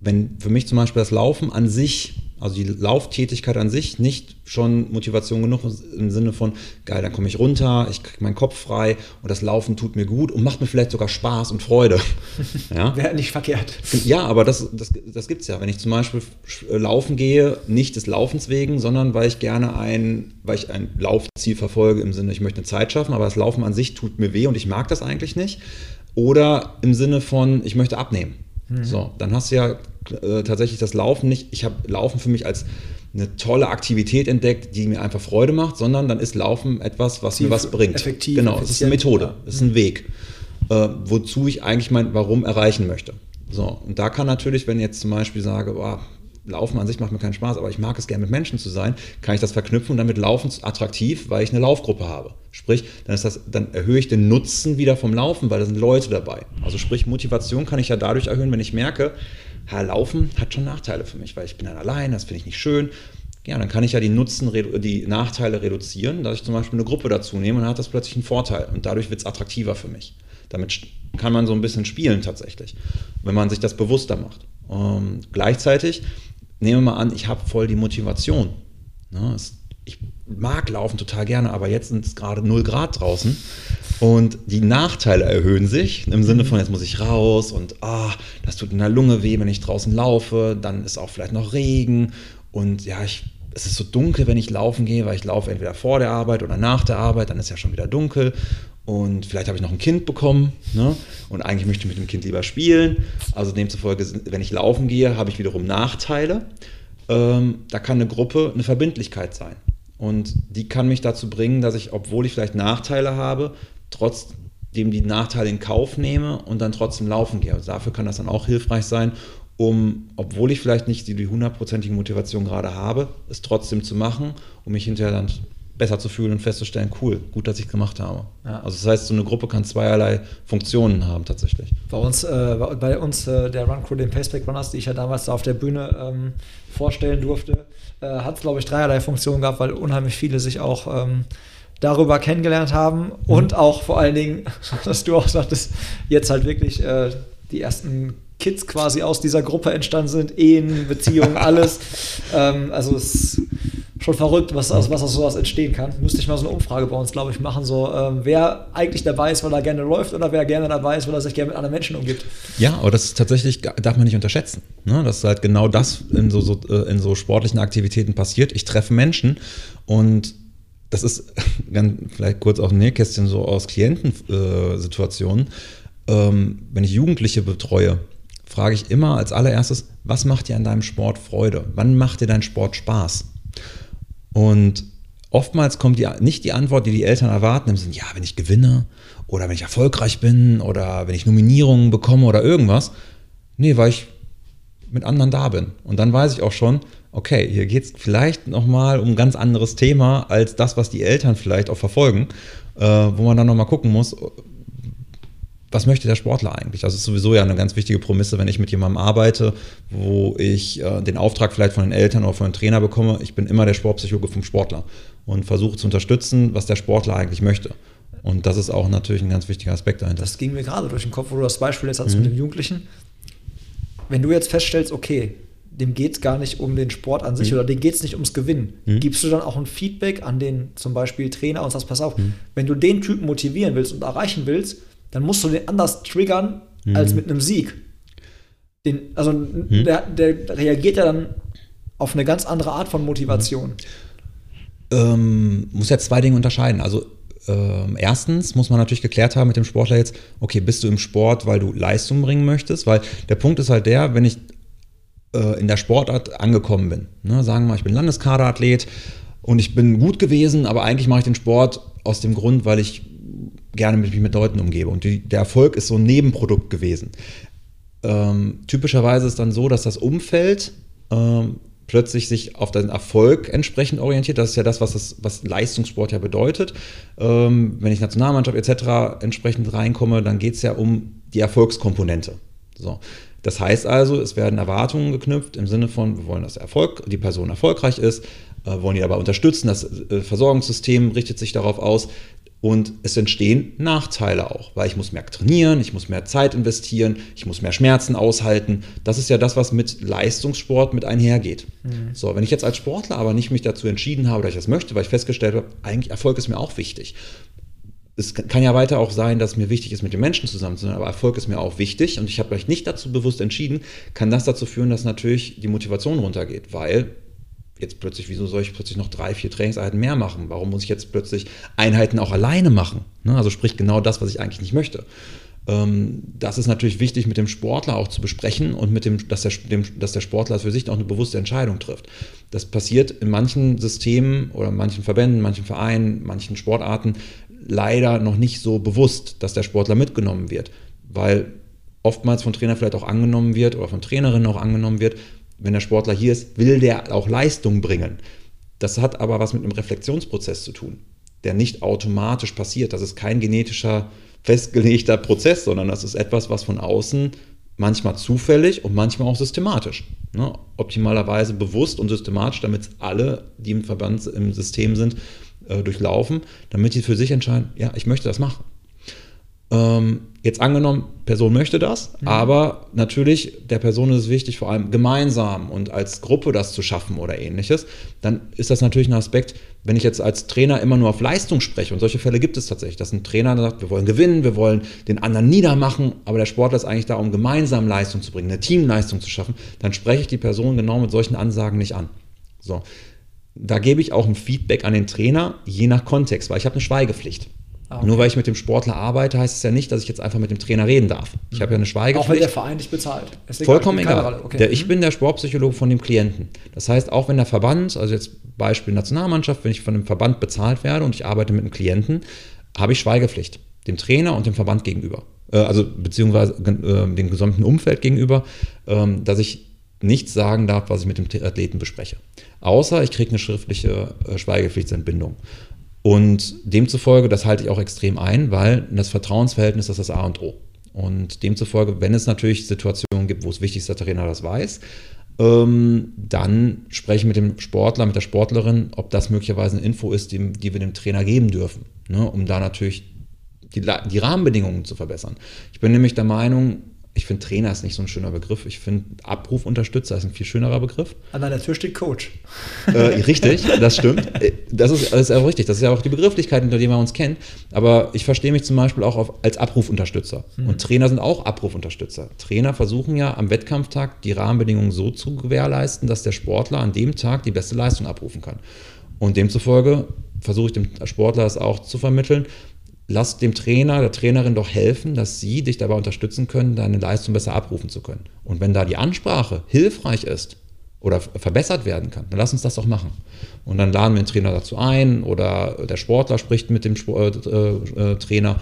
wenn für mich zum Beispiel das Laufen an sich also die Lauftätigkeit an sich nicht schon Motivation genug im Sinne von, geil, dann komme ich runter, ich kriege meinen Kopf frei und das Laufen tut mir gut und macht mir vielleicht sogar Spaß und Freude. (laughs) Ja? Wäre nicht verkehrt. Ja, aber das, das, das gibt es ja. Wenn ich zum Beispiel laufen gehe, nicht des Laufens wegen, sondern weil ich gerne ein, weil ich ein Laufziel verfolge im Sinne, ich möchte eine Zeit schaffen, aber das Laufen an sich tut mir weh und ich mag das eigentlich nicht. Oder im Sinne von, ich möchte abnehmen. Mhm. So, dann hast du ja äh, tatsächlich das Laufen nicht. Ich habe Laufen für mich als eine tolle Aktivität entdeckt, die mir einfach Freude macht, sondern dann ist Laufen etwas, was mir was bringt. Effektiv. Genau, es ist eine Methode, es ist ein Weg, äh, wozu ich eigentlich mein Warum erreichen möchte. So, und da kann natürlich, wenn ich jetzt zum Beispiel sage, boah, Laufen an sich macht mir keinen Spaß, aber ich mag es gerne mit Menschen zu sein, kann ich das verknüpfen und dann wird Laufen attraktiv, weil ich eine Laufgruppe habe. Sprich, dann, ist das, dann erhöhe ich den Nutzen wieder vom Laufen, weil da sind Leute dabei. Also sprich, Motivation kann ich ja dadurch erhöhen, wenn ich merke, Laufen hat schon Nachteile für mich, weil ich bin dann allein, das finde ich nicht schön. Ja, dann kann ich ja die Nutzen, die Nachteile reduzieren, dass ich zum Beispiel eine Gruppe dazu nehme und dann hat das plötzlich einen Vorteil und dadurch wird es attraktiver für mich. Damit kann man so ein bisschen spielen tatsächlich, wenn man sich das bewusster macht. Ähm, gleichzeitig nehmen wir mal an, ich habe voll die Motivation. Ne? Es, ich mag Laufen total gerne, aber jetzt sind es gerade 0 Grad draußen und die Nachteile erhöhen sich im Sinne von, jetzt muss ich raus und ah, das tut in der Lunge weh, wenn ich draußen laufe, dann ist auch vielleicht noch Regen und ja, ich, es ist so dunkel, wenn ich laufen gehe, weil ich laufe entweder vor der Arbeit oder nach der Arbeit, dann ist ja schon wieder dunkel und vielleicht habe ich noch ein Kind bekommen ne? und eigentlich möchte ich mit dem Kind lieber spielen. Also demzufolge, wenn ich laufen gehe, habe ich wiederum Nachteile. Ähm, da kann eine Gruppe eine Verbindlichkeit sein. Und die kann mich dazu bringen, dass ich, obwohl ich vielleicht Nachteile habe, trotzdem die Nachteile in Kauf nehme und dann trotzdem laufen gehe. Also dafür kann das dann auch hilfreich sein, um, obwohl ich vielleicht nicht die hundertprozentige Motivation gerade habe, es trotzdem zu machen, um mich hinterher dann besser zu fühlen und festzustellen, cool, gut, dass ich es gemacht habe. Ja. Also das heißt, so eine Gruppe kann zweierlei Funktionen haben tatsächlich. Bei uns, äh, bei uns äh, der Run Crew, den Paceback Runners, die ich ja damals da auf der Bühne ähm, vorstellen durfte, äh, hat es, glaube ich, dreierlei Funktionen gehabt, weil unheimlich viele sich auch ähm, darüber kennengelernt haben mhm. und auch vor allen Dingen, (laughs) dass du auch sagtest, jetzt halt wirklich äh, die ersten Kids quasi aus dieser Gruppe entstanden sind, Ehen, Beziehungen, (laughs) alles. ähm, also es schon verrückt, was, aus, was aus sowas entstehen kann. Müsste ich mal so eine Umfrage bei uns, glaube ich, machen, so ähm, wer eigentlich dabei ist, weil er gerne läuft oder wer gerne dabei ist, weil er sich gerne mit anderen Menschen umgibt. Ja, aber das ist tatsächlich, darf man nicht unterschätzen. Ne? Dass halt genau das in so, so, äh, in so sportlichen Aktivitäten passiert. Ich treffe Menschen und das ist (laughs) ganz, vielleicht kurz auch ein Nähkästchen so aus Klientensituationen. Äh, ähm, wenn ich Jugendliche betreue, frage ich immer als allererstes, was macht dir an deinem Sport Freude? Wann macht dir dein Sport Spaß? Und oftmals kommt die, nicht die Antwort, die die Eltern erwarten, im Sinne, ja, wenn ich gewinne oder wenn ich erfolgreich bin oder wenn ich Nominierungen bekomme oder irgendwas. Nee, weil ich mit anderen da bin. Und dann weiß ich auch schon, okay, hier geht es vielleicht nochmal um ein ganz anderes Thema als das, was die Eltern vielleicht auch verfolgen, äh, wo man dann nochmal gucken muss, was möchte der Sportler eigentlich? Das ist sowieso ja eine ganz wichtige Prämisse, wenn ich mit jemandem arbeite, wo ich äh, den Auftrag vielleicht von den Eltern oder von den Trainer bekomme. Ich bin immer der Sportpsychologe vom Sportler und versuche zu unterstützen, was der Sportler eigentlich möchte. Und das ist auch natürlich ein ganz wichtiger Aspekt dahinter. Das ging mir gerade durch den Kopf, wo du das Beispiel jetzt hast mhm. mit dem Jugendlichen. Wenn du jetzt feststellst, okay, dem geht es gar nicht um den Sport an sich mhm. oder dem geht es nicht ums Gewinnen, mhm. gibst du dann auch ein Feedback an den zum Beispiel Trainer und sagst, pass auf, mhm. wenn du den Typen motivieren willst und erreichen willst, dann musst du den anders triggern als mhm. mit einem Sieg. Den, also mhm. der, der, reagiert ja dann auf eine ganz andere Art von Motivation. Ähm, muss ja zwei Dinge unterscheiden. Also ähm, erstens muss man natürlich geklärt haben mit dem Sportler jetzt, okay, bist du im Sport, weil du Leistung bringen möchtest? Weil der Punkt ist halt der, wenn ich äh, in der Sportart angekommen bin, ne, sagen wir mal, ich bin Landeskaderathlet und ich bin gut gewesen, aber eigentlich mache ich den Sport aus dem Grund, weil ich gerne mich mit Leuten umgebe. Und die, der Erfolg ist so ein Nebenprodukt gewesen. Ähm, typischerweise ist dann so, dass das Umfeld ähm, plötzlich sich auf den Erfolg entsprechend orientiert. Das ist ja das, was, das, was Leistungssport ja bedeutet. Ähm, wenn ich Nationalmannschaft etc. entsprechend reinkomme, dann geht es ja um die Erfolgskomponente. So. Das heißt also, es werden Erwartungen geknüpft im Sinne von, wir wollen, dass Erfolg, die Person erfolgreich ist, äh, wollen die dabei unterstützen. Das äh, Versorgungssystem richtet sich darauf aus. Und es entstehen Nachteile auch, weil ich muss mehr trainieren, ich muss mehr Zeit investieren, ich muss mehr Schmerzen aushalten. Das ist ja das, was mit Leistungssport mit einhergeht. Mhm. So, wenn ich jetzt als Sportler aber nicht mich dazu entschieden habe, dass ich das möchte, weil ich festgestellt habe, eigentlich Erfolg ist mir auch wichtig. Es kann ja weiter auch sein, dass mir wichtig ist, mit den Menschen zusammen zu sein, aber Erfolg ist mir auch wichtig und ich habe mich nicht dazu bewusst entschieden, kann das dazu führen, dass natürlich die Motivation runtergeht, weil jetzt plötzlich, wieso soll ich plötzlich noch drei, vier Trainingseinheiten mehr machen? Warum muss ich jetzt plötzlich Einheiten auch alleine machen? Ne? Also sprich genau das, was ich eigentlich nicht möchte. Ähm, das ist natürlich wichtig mit dem Sportler auch zu besprechen und mit dem, dass der, dass der Sportler für sich auch eine bewusste Entscheidung trifft. Das passiert in manchen Systemen oder manchen Verbänden, manchen Vereinen, manchen Sportarten leider noch nicht so bewusst, dass der Sportler mitgenommen wird, weil oftmals von Trainer vielleicht auch angenommen wird oder von Trainerinnen auch angenommen wird, wenn der Sportler hier ist, will der auch Leistung bringen. Das hat aber was mit einem Reflexionsprozess zu tun, der nicht automatisch passiert. Das ist kein genetischer, festgelegter Prozess, sondern das ist etwas, was von außen manchmal zufällig und manchmal auch systematisch. Ne? Optimalerweise bewusst und systematisch, damit alle, die im Verband im System sind, äh, durchlaufen, damit sie für sich entscheiden, ja, ich möchte das machen. Ähm, jetzt angenommen, Person möchte das, mhm. aber natürlich der Person ist es wichtig, vor allem gemeinsam und als Gruppe das zu schaffen oder ähnliches. Dann ist das natürlich ein Aspekt, wenn ich jetzt als Trainer immer nur auf Leistung spreche, und solche Fälle gibt es tatsächlich, dass ein Trainer sagt, wir wollen gewinnen, wir wollen den anderen niedermachen, aber der Sportler ist eigentlich da, um gemeinsam Leistung zu bringen, eine Teamleistung zu schaffen, dann spreche ich die Person genau mit solchen Ansagen nicht an. So. Da gebe ich auch ein Feedback an den Trainer, je nach Kontext, weil ich habe eine Schweigepflicht. Ah, okay. Nur weil ich mit dem Sportler arbeite, heißt es ja nicht, dass ich jetzt einfach mit dem Trainer reden darf. Ich mhm. habe ja eine Schweigepflicht. Auch wenn der Verein dich bezahlt. Vollkommen egal. Okay. Der, ich mhm. bin der Sportpsychologe von dem Klienten. Das heißt, auch wenn der Verband, also jetzt Beispiel Nationalmannschaft, wenn ich von dem Verband bezahlt werde und ich arbeite mit einem Klienten, habe ich Schweigepflicht. Dem Trainer und dem Verband gegenüber. Äh, also beziehungsweise äh, dem gesamten Umfeld gegenüber, äh, dass ich nichts sagen darf, was ich mit dem Athleten bespreche. Außer ich kriege eine schriftliche äh, Schweigepflichtsentbindung. Und demzufolge, das halte ich auch extrem ein, weil das Vertrauensverhältnis ist das A und O. Und demzufolge, wenn es natürlich Situationen gibt, wo es wichtig ist, dass der Trainer das weiß, ähm, dann spreche ich mit dem Sportler, mit der Sportlerin, ob das möglicherweise eine Info ist, die, die wir dem Trainer geben dürfen, ne, um da natürlich die, die Rahmenbedingungen zu verbessern. Ich bin nämlich der Meinung, ich finde Trainer ist nicht so ein schöner Begriff. Ich finde Abrufunterstützer ist ein viel schönerer Begriff. An deiner Tür steht Coach. Äh, richtig, das stimmt. Äh, das ist, das ist auch richtig. Das ist ja auch die Begrifflichkeit, unter der man uns kennt. Aber ich verstehe mich zum Beispiel auch auf, als Abrufunterstützer. Mhm. Und Trainer sind auch Abrufunterstützer. Trainer versuchen ja am Wettkampftag die Rahmenbedingungen so zu gewährleisten, dass der Sportler an dem Tag die beste Leistung abrufen kann. Und demzufolge versuche ich dem Sportler es auch zu vermitteln, lass dem Trainer, der Trainerin doch helfen, dass sie dich dabei unterstützen können, deine Leistung besser abrufen zu können. Und wenn da die Ansprache hilfreich ist oder verbessert werden kann, dann lass uns das doch machen. Und dann laden wir den Trainer dazu ein oder der Sportler spricht mit dem Sport, äh, äh, Trainer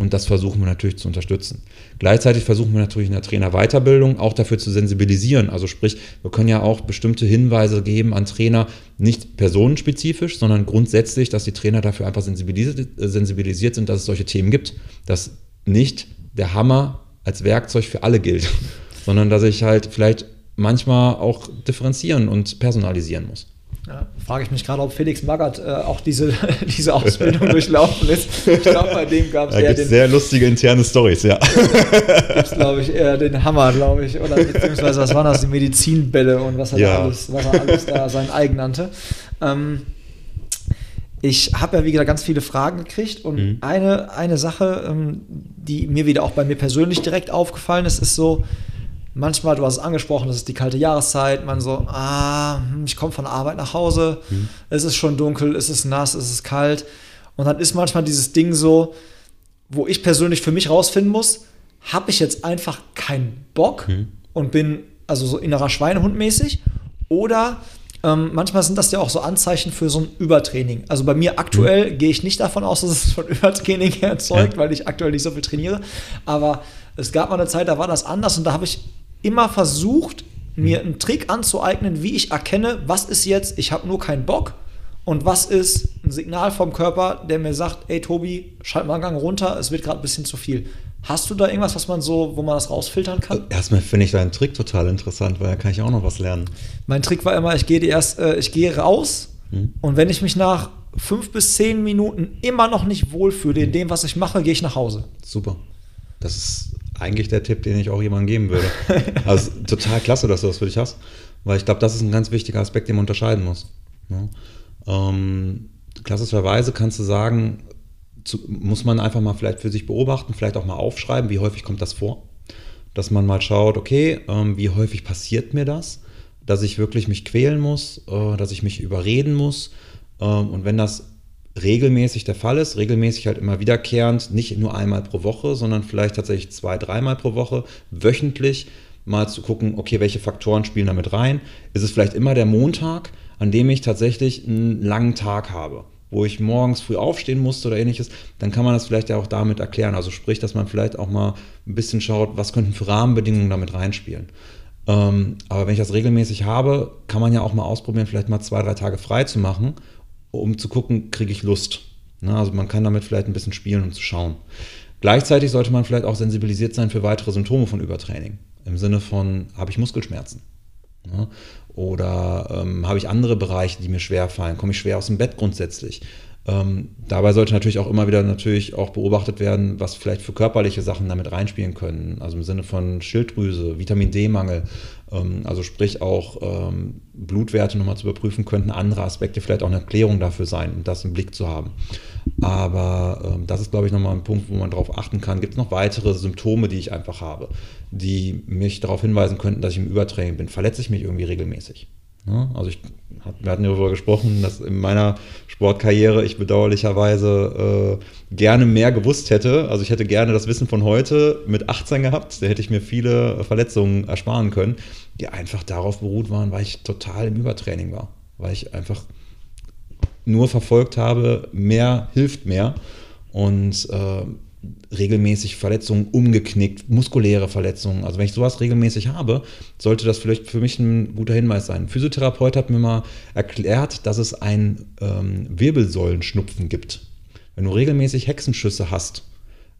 Und das versuchen wir natürlich zu unterstützen. Gleichzeitig versuchen wir natürlich in der Trainerweiterbildung auch dafür zu sensibilisieren. Also sprich, wir können ja auch bestimmte Hinweise geben an Trainer, nicht personenspezifisch, sondern grundsätzlich, dass die Trainer dafür einfach sensibilisiert, sensibilisiert sind, dass es solche Themen gibt. Dass nicht der Hammer als Werkzeug für alle gilt, (laughs) sondern dass ich halt vielleicht manchmal auch differenzieren und personalisieren muss. Ja, frage ich mich gerade, ob Felix Magath äh, auch diese, (laughs) diese Ausbildung (laughs) durchlaufen ist. Ich glaube, bei dem gab es eher den. Sehr lustige interne Stories, ja. (laughs) Gibt es, glaube ich, eher den Hammer, glaube ich. Oder beziehungsweise, was waren das, die Medizinbälle und was er, ja. da, alles, was er alles da sein eigen nannte. Ähm, ich habe ja, wie gesagt, ganz viele Fragen gekriegt und mhm. eine, eine Sache, ähm, die mir wieder auch bei mir persönlich direkt aufgefallen ist, ist so, manchmal, du hast es angesprochen, das ist die kalte Jahreszeit, man so, ah, hm, ich komme von der Arbeit nach Hause, mhm. es ist schon dunkel, es ist nass, es ist kalt. Und dann ist manchmal dieses Ding so, wo ich persönlich für mich rausfinden muss, habe ich jetzt einfach keinen Bock mhm. und bin also so innerer Schweinehund mäßig oder ähm, manchmal sind das ja auch so Anzeichen für so ein Übertraining. Also bei mir aktuell mhm. gehe ich nicht davon aus, dass es von Übertraining (laughs) erzeugt, ja. weil ich aktuell nicht so viel trainiere. Aber es gab mal eine Zeit, da war das anders und da habe ich immer versucht, mir einen Trick anzueignen, wie ich erkenne, was ist jetzt, ich habe nur keinen Bock und was ist ein Signal vom Körper, der mir sagt, ey Tobi, schalt mal einen Gang runter, es wird gerade ein bisschen zu viel. Hast du da irgendwas, was man so, wo man das rausfiltern kann? Erstmal finde ich deinen Trick total interessant, weil da kann ich auch noch was lernen. Mein Trick war immer, ich gehe erst, äh, ich gehe raus hm. und wenn ich mich nach fünf bis zehn Minuten immer noch nicht wohlfühle in hm. dem, was ich mache, gehe ich nach Hause. Super. Das ist eigentlich der Tipp, den ich auch jemandem geben würde. (laughs) Also total klasse, dass du das für dich hast, weil ich glaube, das ist ein ganz wichtiger Aspekt, den man unterscheiden muss. Ja. Ähm, klassischerweise kannst du sagen, zu, muss man einfach mal vielleicht für sich beobachten, vielleicht auch mal aufschreiben, wie häufig kommt das vor. Dass man mal schaut, okay, ähm, wie häufig passiert mir das, dass ich wirklich mich quälen muss, äh, dass ich mich überreden muss. Ähm, und wenn das regelmäßig der Fall ist, regelmäßig halt immer wiederkehrend, nicht nur einmal pro Woche, sondern vielleicht tatsächlich zwei, dreimal pro Woche, wöchentlich mal zu gucken, okay, welche Faktoren spielen damit rein. Ist es vielleicht immer der Montag, an dem ich tatsächlich einen langen Tag habe, wo ich morgens früh aufstehen musste oder ähnliches, dann kann man das vielleicht ja auch damit erklären. Also sprich, dass man vielleicht auch mal ein bisschen schaut, was könnten für Rahmenbedingungen damit reinspielen. Ähm, aber wenn ich das regelmäßig habe, kann man ja auch mal ausprobieren, vielleicht mal zwei, drei Tage frei zu machen um zu gucken, kriege ich Lust. Ne? Also man kann damit vielleicht ein bisschen spielen, um zu schauen. Gleichzeitig sollte man vielleicht auch sensibilisiert sein für weitere Symptome von Übertraining. Im Sinne von, habe ich Muskelschmerzen? Ne? Oder ähm, habe ich andere Bereiche, die mir schwer fallen? Komme ich schwer aus dem Bett grundsätzlich? Ähm, dabei sollte natürlich auch immer wieder natürlich auch beobachtet werden, was vielleicht für körperliche Sachen damit reinspielen können. Also im Sinne von Schilddrüse, Vitamin D-Mangel, also sprich auch ähm, Blutwerte nochmal zu überprüfen, könnten andere Aspekte vielleicht auch eine Erklärung dafür sein, um das im Blick zu haben. Aber ähm, das ist, glaube ich, nochmal ein Punkt, wo man darauf achten kann. Gibt es noch weitere Symptome, die ich einfach habe, die mich darauf hinweisen könnten, dass ich im Übertraining bin? Verletze ich mich irgendwie regelmäßig? Ja, also ich, wir hatten darüber gesprochen, dass in meiner Sportkarriere ich bedauerlicherweise äh, gerne mehr gewusst hätte. Also ich hätte gerne das Wissen von heute mit 18 gehabt. Da hätte ich mir viele Verletzungen ersparen können, die einfach darauf beruht waren, weil ich total im Übertraining war. Weil ich einfach nur verfolgt habe, mehr hilft mehr. Und äh, regelmäßig Verletzungen umgeknickt, muskuläre Verletzungen. Also wenn ich sowas regelmäßig habe, sollte das vielleicht für mich ein guter Hinweis sein. Ein Physiotherapeut hat mir mal erklärt, dass es ein ähm, Wirbelsäulenschnupfen gibt. Wenn du regelmäßig Hexenschüsse hast,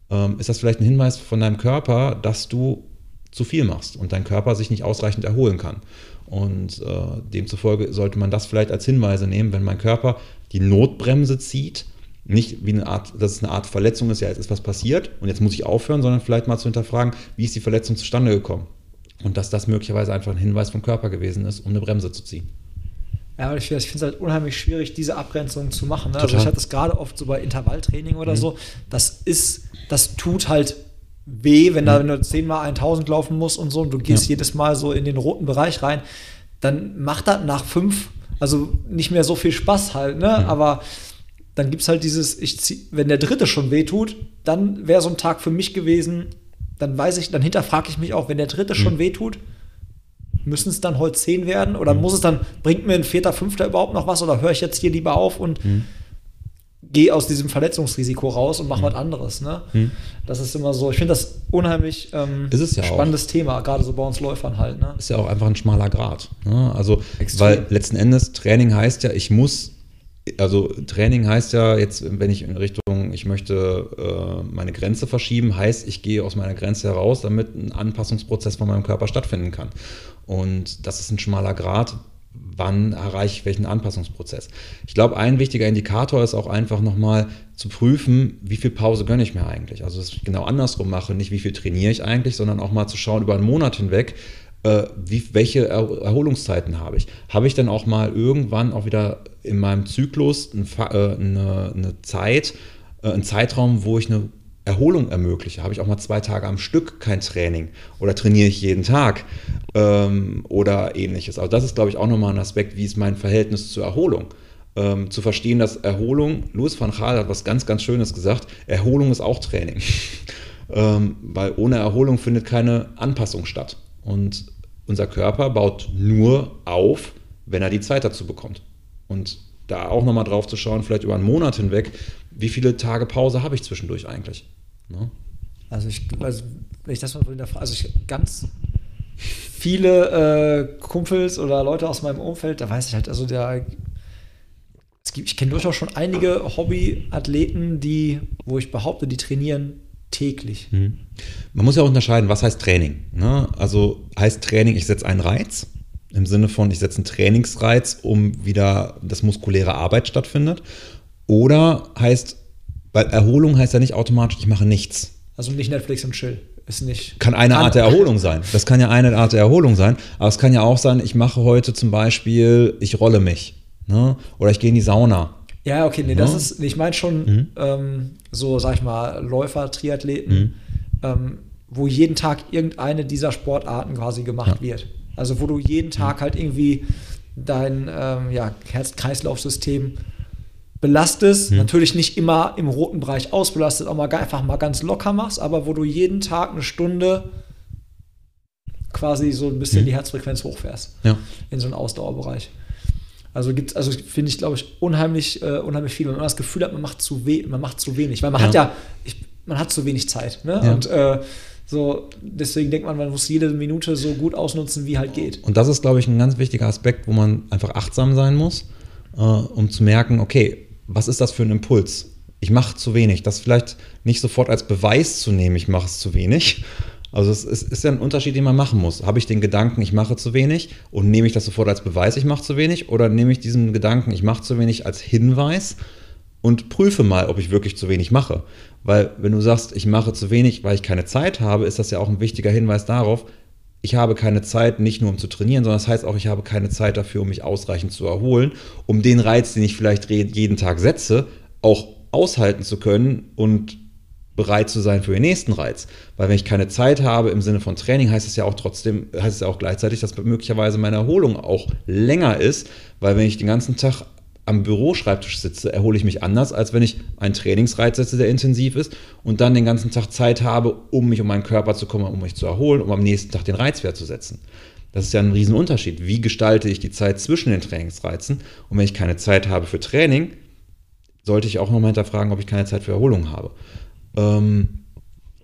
ähm, ist das vielleicht ein Hinweis von deinem Körper, dass du zu viel machst und dein Körper sich nicht ausreichend erholen kann. Und äh, demzufolge sollte man das vielleicht als Hinweise nehmen, wenn mein Körper die Notbremse zieht, nicht wie eine Art, dass es eine Art Verletzung ist, ja, jetzt ist was passiert und jetzt muss ich aufhören, sondern vielleicht mal zu hinterfragen, wie ist die Verletzung zustande gekommen? Und dass das möglicherweise einfach ein Hinweis vom Körper gewesen ist, um eine Bremse zu ziehen. Ja, aber ich finde es halt unheimlich schwierig, diese Abgrenzung zu machen. Ne? Also ich hatte es gerade oft so bei Intervalltraining oder mhm. so. Das ist, das tut halt weh, wenn, mhm. da, wenn du zehnmal 1000 laufen musst und so und du gehst ja. jedes Mal so in den roten Bereich rein, dann macht das nach fünf, also nicht mehr so viel Spaß halt, ne? Mhm. Aber dann gibt es halt dieses, ich zieh, wenn der dritte schon wehtut, dann wäre so ein Tag für mich gewesen, dann weiß ich, dann hinterfrage ich mich auch, wenn der dritte mhm. schon wehtut, müssen es dann heute zehn werden oder mhm. muss es dann, bringt mir ein vierter, fünfter überhaupt noch was oder höre ich jetzt hier lieber auf und mhm. geh aus diesem Verletzungsrisiko raus und mach Mhm. was anderes. Ne? Das ist immer so, ich finde das unheimlich ähm, ja auch. spannendes Thema, gerade so bei uns Läufern halt. Ne? ist ja auch einfach ein schmaler Grad. Ne? Also, Extrem. weil letzten Endes Training heißt ja, ich muss, also Training heißt ja jetzt, wenn ich in Richtung, ich möchte äh, meine Grenze verschieben, heißt, ich gehe aus meiner Grenze heraus, damit ein Anpassungsprozess von meinem Körper stattfinden kann. Und das ist ein schmaler Grad. Wann erreiche ich welchen Anpassungsprozess? Ich glaube, ein wichtiger Indikator ist auch einfach nochmal zu prüfen, wie viel Pause gönne ich mir eigentlich. Also, dass ich genau andersrum mache, nicht wie viel trainiere ich eigentlich, sondern auch mal zu schauen über einen Monat hinweg, äh, wie, welche Er- Erholungszeiten habe ich? Habe ich dann auch mal irgendwann auch wieder in meinem Zyklus ein äh, eine, eine Zeit, äh, einen Zeitraum, wo ich eine Erholung ermögliche? Habe ich auch mal zwei Tage am Stück kein Training oder trainiere ich jeden Tag ähm, oder ähnliches? Also das ist, glaube ich, auch nochmal ein Aspekt, wie ist mein Verhältnis zur Erholung? Ähm, zu verstehen, dass Erholung, Louis van Gaal hat was ganz, ganz Schönes gesagt, Erholung ist auch Training. (laughs) ähm, weil ohne Erholung findet keine Anpassung statt. Und unser Körper baut nur auf, wenn er die Zeit dazu bekommt. Und da auch nochmal drauf zu schauen, vielleicht über einen Monat hinweg, wie viele Tage Pause habe ich zwischendurch eigentlich? Ne? Also ich, also wenn ich das mal wieder frage, also ich ganz viele äh, Kumpels oder Leute aus meinem Umfeld, da weiß ich halt, also der es gibt, ich kenne durchaus schon einige Hobbyathleten, die, wo ich behaupte, die trainieren täglich. Man muss ja auch unterscheiden, was heißt Training. Ne? Also heißt Training, ich setze einen Reiz, im Sinne von, ich setze einen Trainingsreiz, um wieder, dass muskuläre Arbeit stattfindet. Oder heißt, weil Erholung heißt ja nicht automatisch, ich mache nichts. Also nicht Netflix und Chill. Ist nicht. Kann eine Art der Erholung sein. Das kann ja eine Art der Erholung sein. Aber es kann ja auch sein, ich mache heute zum Beispiel, ich rolle mich. Ne? Oder ich gehe in die Sauna. Ja, okay, nee, das Ja. ist, nee, ich meine schon ähm, so, sag ich mal, Läufer, Triathleten, ähm, wo jeden Tag irgendeine dieser Sportarten quasi gemacht Ja. wird. Also wo du jeden Tag halt irgendwie dein ähm, ja, Herz-Kreislauf-System belastest, natürlich nicht immer im roten Bereich ausbelastet, auch mal einfach mal ganz locker machst, aber wo du jeden Tag eine Stunde quasi so ein bisschen die Herzfrequenz hochfährst Ja. in so einen Ausdauerbereich. Also gibt also finde ich, glaube ich, unheimlich, äh, unheimlich viel. Wenn man das Gefühl hat, man macht zu, we man macht zu wenig. Weil man Ja. hat ja, ich, man hat zu wenig Zeit. Ne? Ja. Und äh, so, deswegen denkt man, man muss jede Minute so gut ausnutzen, wie halt geht. Und das ist, glaube ich, ein ganz wichtiger Aspekt, wo man einfach achtsam sein muss, äh, um zu merken, okay, was ist das für ein Impuls? Ich mache zu wenig. Das vielleicht nicht sofort als Beweis zu nehmen, ich mache es zu wenig. Also es ist, ist ja ein Unterschied, den man machen muss. Habe ich den Gedanken, ich mache zu wenig und nehme ich das sofort als Beweis, ich mache zu wenig? Oder nehme ich diesen Gedanken, ich mache zu wenig als Hinweis und prüfe mal, ob ich wirklich zu wenig mache. Weil wenn du sagst, ich mache zu wenig, weil ich keine Zeit habe, ist das ja auch ein wichtiger Hinweis darauf, ich habe keine Zeit, nicht nur um zu trainieren, sondern das heißt auch, ich habe keine Zeit dafür, um mich ausreichend zu erholen, um den Reiz, den ich vielleicht jeden Tag setze, auch aushalten zu können und bereit zu sein für den nächsten Reiz. Weil wenn ich keine Zeit habe im Sinne von Training, heißt es ja auch trotzdem, heißt es ja auch gleichzeitig, dass möglicherweise meine Erholung auch länger ist, weil wenn ich den ganzen Tag am Büroschreibtisch sitze, erhole ich mich anders, als wenn ich einen Trainingsreiz setze, der intensiv ist und dann den ganzen Tag Zeit habe, um mich um meinen Körper zu kümmern, um mich zu erholen, um am nächsten Tag den Reizwert zu setzen. Das ist ja ein Riesenunterschied. Wie gestalte ich die Zeit zwischen den Trainingsreizen? Und wenn ich keine Zeit habe für Training, sollte ich auch nochmal hinterfragen, ob ich keine Zeit für Erholung habe. Ähm,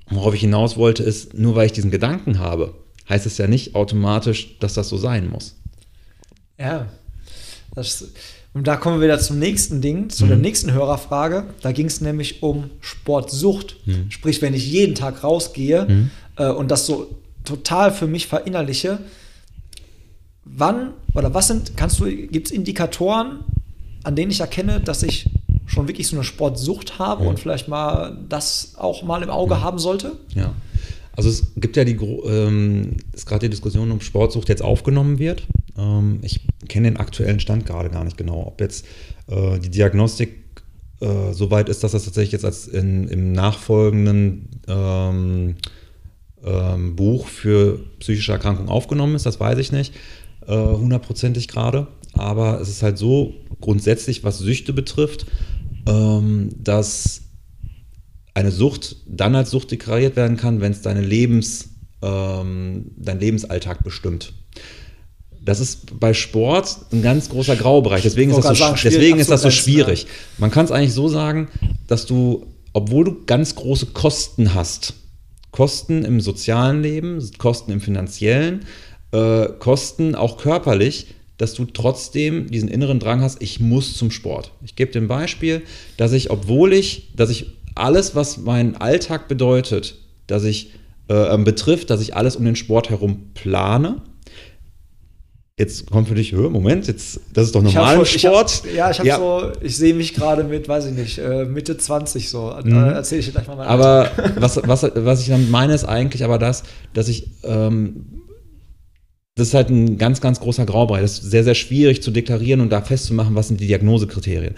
worauf ich hinaus wollte, ist, nur weil ich diesen Gedanken habe, heißt es ja nicht automatisch, dass das so sein muss. Ja. Das, und da kommen wir wieder zum nächsten Ding, zu der nächsten Hörerfrage. Da ging es nämlich um Sportsucht. Sprich, wenn ich jeden Tag rausgehe äh, und das so total für mich verinnerliche, wann oder was sind, kannst du, gibt es Indikatoren, an denen ich erkenne, dass ich schon wirklich so eine Sportsucht habe und vielleicht mal das auch mal im Auge haben sollte? Ja. Also es gibt ja die, ähm, ist gerade die Diskussion um Sportsucht jetzt aufgenommen wird. Ähm, ich kenne den aktuellen Stand gerade gar nicht genau, ob jetzt äh, die Diagnostik äh, so weit ist, dass das tatsächlich jetzt als in, im nachfolgenden ähm, ähm, Buch für psychische Erkrankungen aufgenommen ist, das weiß ich nicht, äh, hundertprozentig gerade. Aber es ist halt so grundsätzlich, was Süchte betrifft, ähm, dass eine Sucht dann als Sucht deklariert werden kann, wenn es deine Lebens, ähm, dein Lebensalltag bestimmt. das ist bei Sport ein ganz großer Graubereich. Deswegen ist das so, sagen, deswegen ist das so schwierig. Man kann es eigentlich so sagen, dass du, obwohl du ganz große Kosten hast, Kosten im sozialen Leben, Kosten im finanziellen, äh, Kosten auch körperlich, dass du trotzdem diesen inneren Drang hast, ich muss zum Sport. Ich gebe dir ein Beispiel, dass ich, obwohl ich, dass ich alles, was meinen Alltag bedeutet, dass ich äh, betrifft, dass ich alles um den Sport herum plane. Jetzt kommt für dich, Moment, jetzt, das ist doch Ich normal im schon- Sport. Ich hab, ja, ich habe Ja. so, ich sehe mich gerade mit, weiß ich nicht, äh, Mitte 20 so. Mhm. Äh, Erzähle ich dir gleich mal mein Aber was, was, was ich damit meine, ist eigentlich aber das, dass ich, ähm, das ist halt ein ganz, ganz großer Graubereich. Das ist sehr, sehr schwierig zu deklarieren und da festzumachen, was sind die Diagnosekriterien.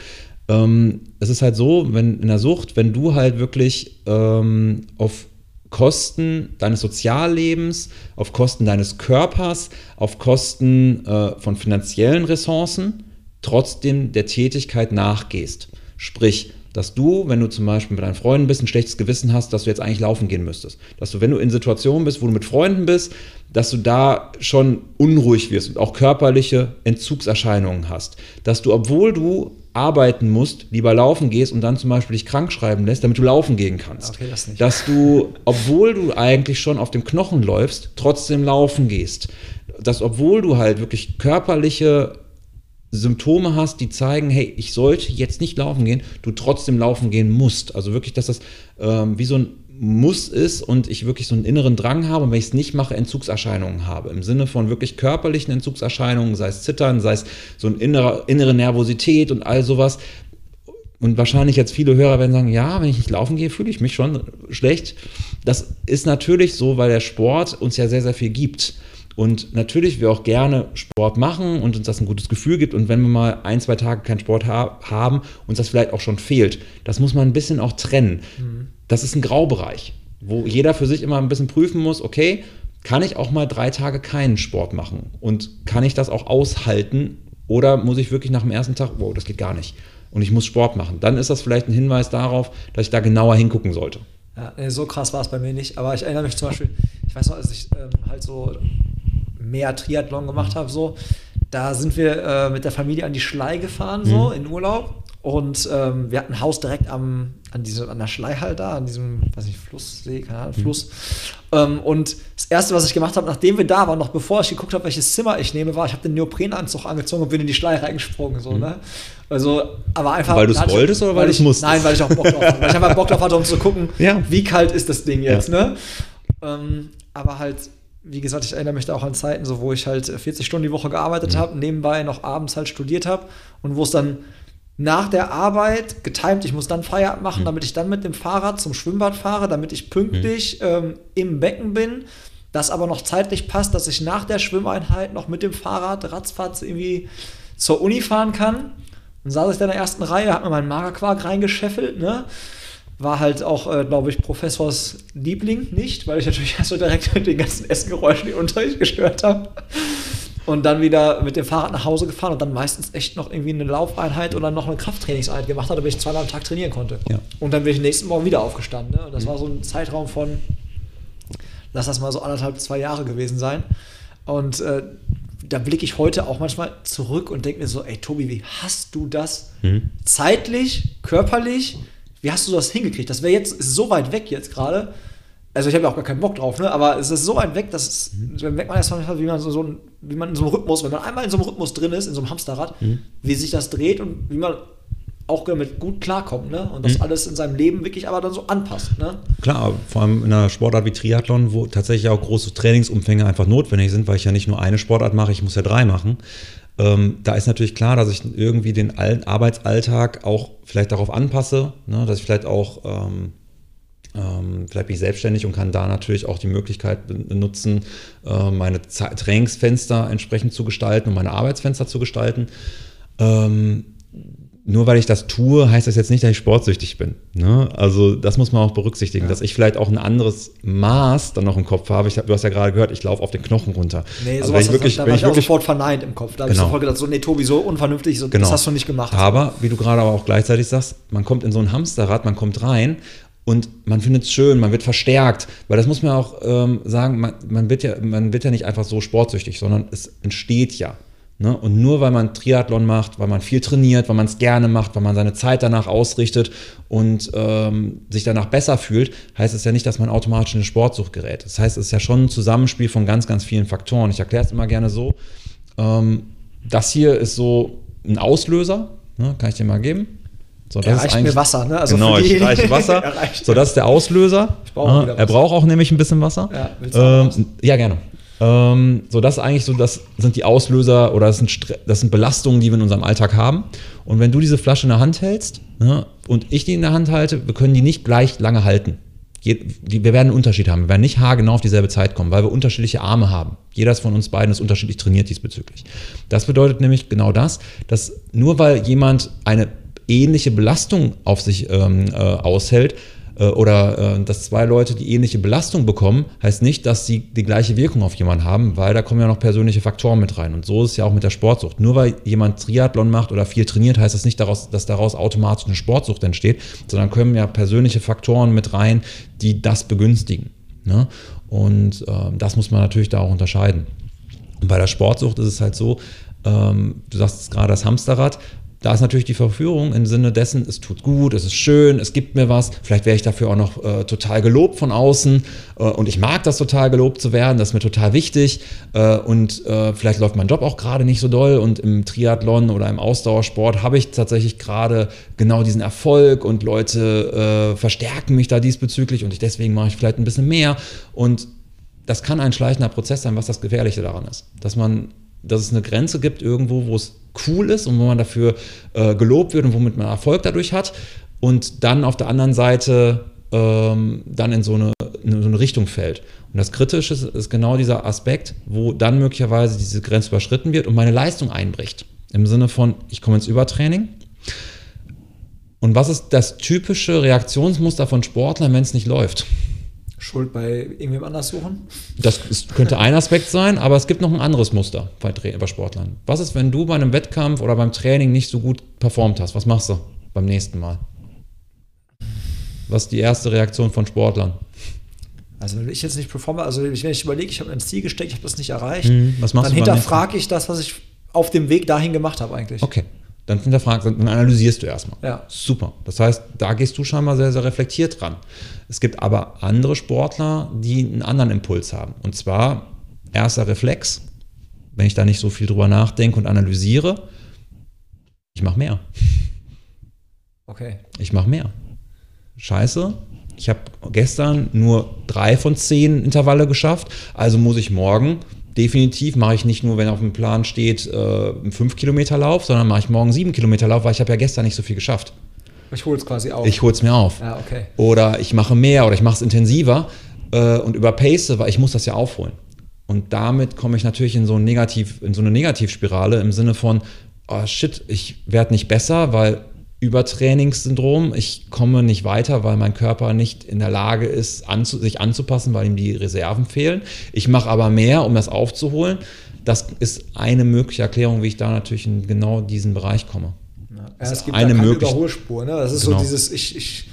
Ähm, es ist halt so, wenn in der Sucht, wenn du halt wirklich ähm, auf Kosten deines Soziallebens, auf Kosten deines Körpers, auf Kosten äh, von finanziellen Ressourcen trotzdem der Tätigkeit nachgehst. Sprich, dass du, wenn du zum Beispiel mit deinen Freunden bist, ein schlechtes Gewissen hast, dass du jetzt eigentlich laufen gehen müsstest. Dass du, wenn du in Situationen bist, wo du mit Freunden bist, dass du da schon unruhig wirst und auch körperliche Entzugserscheinungen hast. Dass du, obwohl du arbeiten musst, lieber laufen gehst und dann zum Beispiel dich krank schreiben lässt, damit du laufen gehen kannst. Okay, das nicht. Dass du, obwohl du eigentlich schon auf dem Knochen läufst, trotzdem laufen gehst. Dass, obwohl du halt wirklich körperliche Symptome hast, die zeigen, hey, ich sollte jetzt nicht laufen gehen, du trotzdem laufen gehen musst. Also wirklich, dass das ähm, wie so ein Muss ist und ich wirklich so einen inneren Drang habe und wenn ich es nicht mache, Entzugserscheinungen habe. Im Sinne von wirklich körperlichen Entzugserscheinungen, sei es Zittern, sei es so eine innere, innere Nervosität und all sowas. Und wahrscheinlich jetzt viele Hörer werden sagen, ja, wenn ich nicht laufen gehe, fühle ich mich schon schlecht. Das ist natürlich so, weil der Sport uns ja sehr, sehr viel gibt. Und natürlich wir auch gerne Sport machen und uns das ein gutes Gefühl gibt. Und wenn wir mal ein, zwei Tage keinen Sport ha haben, uns das vielleicht auch schon fehlt, das muss man ein bisschen auch trennen. Das ist ein Graubereich, wo jeder für sich immer ein bisschen prüfen muss, okay, kann ich auch mal drei Tage keinen Sport machen? Und kann ich das auch aushalten? Oder muss ich wirklich nach dem ersten Tag, wow, das geht gar nicht. Und ich muss Sport machen. Dann ist das vielleicht ein Hinweis darauf, dass ich da genauer hingucken sollte. Ja, nee, so krass war es bei mir nicht. Aber ich erinnere mich zum Beispiel, ich weiß noch, als ich ähm, halt so mehr Triathlon gemacht habe, so, da sind wir äh, mit der Familie an die Schlei gefahren, so in Urlaub. Und ähm, wir hatten ein Haus direkt am, an, diese, an der Schlei halt da, an diesem, weiß nicht, Fluss, See, keine Ahnung, Fluss. Ähm, und das Erste, was ich gemacht habe, nachdem wir da waren, noch bevor ich geguckt habe, welches Zimmer ich nehme, war, ich habe den Neoprenanzug angezogen und bin in die Schlei reingesprungen. So, ne? Also, aber einfach. Weil hatte ich- wolltest oder weil ich, musstest? Nein, weil ich auch Bock drauf hatte. Weil ich einfach Bock drauf hatte, um zu gucken, (laughs) Ja. wie kalt ist das Ding jetzt, Ja. ne? Ähm, aber halt, wie gesagt, ich erinnere mich da auch an Zeiten, so, wo ich halt 40 Stunden die Woche gearbeitet Mhm. habe, nebenbei noch abends halt studiert habe und wo es dann nach der Arbeit getimt, ich muss dann Feierabend Mhm. machen, damit ich dann mit dem Fahrrad zum Schwimmbad fahre, damit ich pünktlich ähm, im Becken bin, das aber noch zeitlich passt, dass ich nach der Schwimmeinheit noch mit dem Fahrrad ratzfatz irgendwie zur Uni fahren kann. Dann saß ich da in der ersten Reihe, hab mir meinen Magerquark reingescheffelt, ne? War halt auch, äh, glaube ich, Professors Liebling nicht, weil ich natürlich (laughs) erst so direkt mit den ganzen Essgeräuschen den Unterricht gestört habe. Und dann wieder mit dem Fahrrad nach Hause gefahren und dann meistens echt noch irgendwie eine Laufeinheit oder noch eine Krafttrainingseinheit gemacht hat, damit ich zweimal am Tag trainieren konnte. Ja. Und dann bin ich nächsten Morgen wieder aufgestanden. Ne? Und das war so ein Zeitraum von, lass das mal so anderthalb, zwei Jahre gewesen sein. Und äh, da blicke ich heute auch manchmal zurück und denke mir so, ey Tobi, wie hast du das zeitlich, körperlich, wie hast du das hingekriegt? Das wäre jetzt so weit weg jetzt gerade. Also ich habe ja auch gar keinen Bock drauf, ne? aber es ist so weit weg, dass es, dann merkt man erstmal, wie man so, so ein, wie man in so einem Rhythmus, wenn man einmal in so einem Rhythmus drin ist, in so einem Hamsterrad, wie sich das dreht und wie man auch damit gut klarkommt, ne? Und das alles in seinem Leben wirklich aber dann so anpasst, ne? Klar, vor allem in einer Sportart wie Triathlon, wo tatsächlich auch große Trainingsumfänge einfach notwendig sind, weil ich ja nicht nur eine Sportart mache, ich muss ja drei machen. Ähm, da ist natürlich klar, dass ich irgendwie den Al- Arbeitsalltag auch vielleicht darauf anpasse, ne, dass ich vielleicht auch, ähm, ähm, vielleicht bin ich selbstständig und kann da natürlich auch die Möglichkeit benutzen, äh, meine Trainingsfenster entsprechend zu gestalten und meine Arbeitsfenster zu gestalten. Ähm, nur weil ich das tue, heißt das jetzt nicht, dass ich sportsüchtig bin. Ne? Also das muss man auch berücksichtigen, dass ich vielleicht auch ein anderes Maß dann noch im Kopf habe. Ich du hast ja gerade gehört, ich laufe auf den Knochen runter. Nee, also sowas, ich wirklich, da war ich auch sofort verneint im Kopf. Da habe ich Genau. sofort gedacht, so, nee, Tobi, so unvernünftig, so, Genau. das hast du nicht gemacht. Aber, wie du gerade aber auch gleichzeitig sagst, man kommt in so ein Hamsterrad, man kommt rein und man findet es schön, man wird verstärkt, weil das muss man auch ähm, sagen, man, man, wird ja, man wird ja nicht einfach so sportsüchtig, sondern es entsteht ja. Ne? Und nur weil man Triathlon macht, weil man viel trainiert, weil man es gerne macht, weil man seine Zeit danach ausrichtet und ähm, sich danach besser fühlt, heißt es ja nicht, dass man automatisch in eine Sportsucht gerät. Das heißt, es ist ja schon ein Zusammenspiel von ganz, ganz vielen Faktoren. Ich erkläre es immer gerne so. Ähm, das hier ist so ein Auslöser, ne? kann ich dir mal geben. So, das er reicht mir Wasser, ne? Also genau, ich reiche Wasser. (laughs) so, das ist der Auslöser. Ich brauche ja, er braucht auch nämlich ein bisschen Wasser. Ja, ähm, ja gerne. Ähm, so, das ist eigentlich so, das sind die Auslöser oder das sind, das sind Belastungen, die wir in unserem Alltag haben. Und wenn du diese Flasche in der Hand hältst ne, und ich die in der Hand halte, wir können die nicht gleich lange halten. Wir werden einen Unterschied haben. Wir werden nicht haargenau auf dieselbe Zeit kommen, weil wir unterschiedliche Arme haben. Jeder von uns beiden ist unterschiedlich trainiert diesbezüglich. Das bedeutet nämlich genau das, dass nur weil jemand eine ähnliche Belastung auf sich ähm, äh, aushält, oder äh, dass zwei Leute die ähnliche Belastung bekommen, heißt nicht, dass sie die gleiche Wirkung auf jemanden haben, weil da kommen ja noch persönliche Faktoren mit rein. Und so ist es ja auch mit der Sportsucht. Nur weil jemand Triathlon macht oder viel trainiert, heißt das nicht, daraus, dass daraus automatisch eine Sportsucht entsteht, sondern kommen ja persönliche Faktoren mit rein, die das begünstigen. Ne? Und äh, das muss man natürlich da auch unterscheiden. Und bei der Sportsucht ist es halt so, ähm, du sagst gerade das Hamsterrad, da ist natürlich die Verführung im Sinne dessen, es tut gut, es ist schön, es gibt mir was. Vielleicht wäre ich dafür auch noch äh, total gelobt von außen äh, und ich mag das total gelobt zu werden, das ist mir total wichtig. Äh, und äh, vielleicht läuft mein Job auch gerade nicht so doll und im Triathlon oder im Ausdauersport habe ich tatsächlich gerade genau diesen Erfolg und Leute äh, verstärken mich da diesbezüglich und ich, deswegen mache ich vielleicht ein bisschen mehr. Und das kann ein schleichender Prozess sein, was das Gefährliche daran ist. Dass man dass es eine Grenze gibt irgendwo, wo es cool ist und wo man dafür äh, gelobt wird und womit man Erfolg dadurch hat und dann auf der anderen Seite ähm, dann in so, eine, in so eine Richtung fällt. Und das Kritische ist, ist genau dieser Aspekt, wo dann möglicherweise diese Grenze überschritten wird und meine Leistung einbricht. Im Sinne von, ich komme ins Übertraining. Und was ist das typische Reaktionsmuster von Sportlern, wenn es nicht läuft? Schuld bei irgendwem anders suchen? Das ist, könnte ein Aspekt sein, aber es gibt noch ein anderes Muster bei, bei Sportlern. Was ist, wenn du bei einem Wettkampf oder beim Training nicht so gut performt hast? Was machst du beim nächsten Mal? Was ist die erste Reaktion von Sportlern? Also wenn ich jetzt nicht performe, also wenn ich überlege, ich habe ein Ziel gesteckt, ich habe das nicht erreicht, mhm, dann hinterfrage ich das, was ich auf dem Weg dahin gemacht habe eigentlich. Okay dann hinterfragst, dann analysierst du erstmal. Ja. Super. Das heißt, da gehst du scheinbar sehr, sehr reflektiert dran. Es gibt aber andere Sportler, die einen anderen Impuls haben. Und zwar erster Reflex, wenn ich da nicht so viel drüber nachdenke und analysiere, ich mache mehr. Okay. Ich mache mehr. Scheiße, ich habe gestern nur drei von zehn Intervalle geschafft, also muss ich morgen definitiv mache ich nicht nur, wenn auf dem Plan steht, äh, einen 5-Kilometer-Lauf, sondern mache ich morgen 7 Kilometer-Lauf, weil ich habe ja gestern nicht so viel geschafft. Ich hole es quasi auf. Ich hole es mir auf. Ja, okay. Oder ich mache mehr oder ich mache es intensiver äh, und überpace, weil ich muss das ja aufholen. Und damit komme ich natürlich in so, ein Negativ, in so eine Negativspirale im Sinne von, oh shit, ich werde nicht besser, weil Übertrainingssyndrom. Ich komme nicht weiter, weil mein Körper nicht in der Lage ist, anzu sich anzupassen, weil ihm die Reserven fehlen. Ich mache aber mehr, um das aufzuholen. Das ist eine mögliche Erklärung, wie ich da natürlich in genau diesen Bereich komme. Ja, es gibt eine mögliche Überholspur. Ne? Das ist genau. so dieses, ich, ich,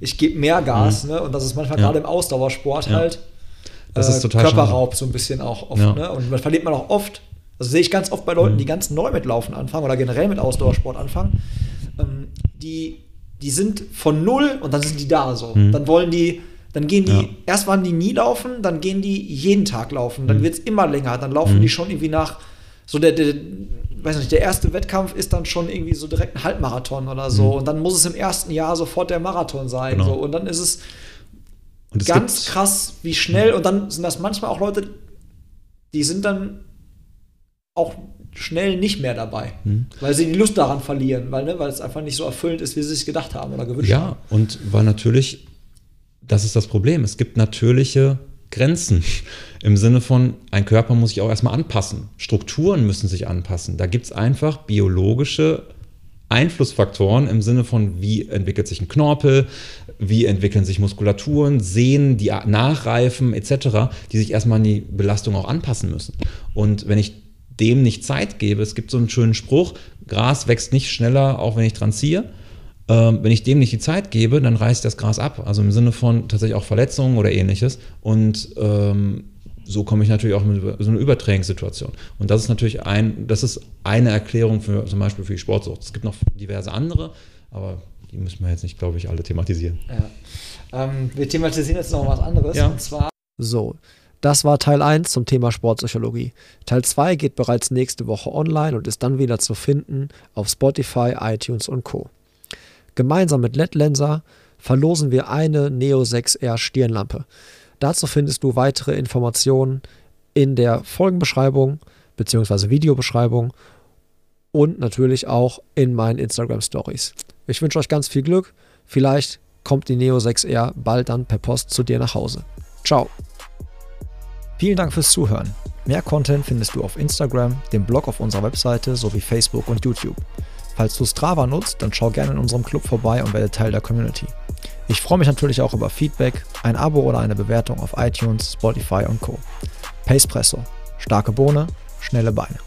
ich gebe mehr Gas. Mhm. Ne? Und das ist manchmal ja. gerade im Ausdauersport ja. halt das äh, ist total Körperraub schade. so ein bisschen auch oft. Ne? Und man verliert man auch oft. Also sehe ich ganz oft bei Leuten, mhm. die ganz neu mit Laufen anfangen oder generell mit Ausdauersport anfangen ähm, die, die sind von null und dann sind die da so. Mhm. Dann wollen die, dann gehen die, ja. erst waren die nie laufen, dann gehen die jeden Tag laufen, dann mhm. wird es immer länger, dann laufen mhm. die schon irgendwie nach, so der, der, weiß nicht, der erste Wettkampf ist dann schon irgendwie so direkt ein Halbmarathon oder so mhm. und dann muss es im ersten Jahr sofort der Marathon sein. Genau. So. Und dann ist es, es ganz krass, wie schnell, und dann sind das manchmal auch Leute, die sind dann auch schnell nicht mehr dabei, hm. weil sie die Lust daran verlieren, weil, ne, weil es einfach nicht so erfüllend ist, wie sie sich gedacht haben oder gewünscht ja, haben. Ja, und weil natürlich, das ist das Problem, es gibt natürliche Grenzen (laughs) im Sinne von, ein Körper muss sich auch erstmal anpassen, Strukturen müssen sich anpassen. Da gibt es einfach biologische Einflussfaktoren im Sinne von, wie entwickelt sich ein Knorpel, wie entwickeln sich Muskulaturen, Sehnen, die nachreifen etc., die sich erstmal an die Belastung auch anpassen müssen. Und wenn ich dem nicht Zeit gebe. Es gibt so einen schönen Spruch, Gras wächst nicht schneller, auch wenn ich dran ziehe. Ähm, wenn ich dem nicht die Zeit gebe, dann reißt das Gras ab. Also im Sinne von tatsächlich auch Verletzungen oder ähnliches. Und ähm, so komme ich natürlich auch in so eine Übertrainingssituation. Und das ist natürlich ein, das ist eine Erklärung für zum Beispiel für die Sportsucht. Es gibt noch diverse andere, aber die müssen wir jetzt nicht, glaube ich, alle thematisieren. Ja. Ähm, wir thematisieren jetzt noch was anderes. Ja. Und zwar. So, das war Teil 1 zum Thema Sportpsychologie. Teil 2 geht bereits nächste Woche online und ist dann wieder zu finden auf Spotify, iTunes und Co. Gemeinsam mit LEDlenser verlosen wir eine Neo 6R Stirnlampe. Dazu findest du weitere Informationen in der Folgenbeschreibung bzw. Videobeschreibung und natürlich auch in meinen Instagram Stories. Ich wünsche euch ganz viel Glück. Vielleicht kommt die Neo 6R bald dann per Post zu dir nach Hause. Ciao. Vielen Dank fürs Zuhören. Mehr Content findest du auf Instagram, dem Blog auf unserer Webseite sowie Facebook und YouTube. Falls du Strava nutzt, dann schau gerne in unserem Club vorbei und werde Teil der Community. Ich freue mich natürlich auch über Feedback, ein Abo oder eine Bewertung auf iTunes, Spotify und Co. Pacepresso. Starke Bohne, schnelle Beine.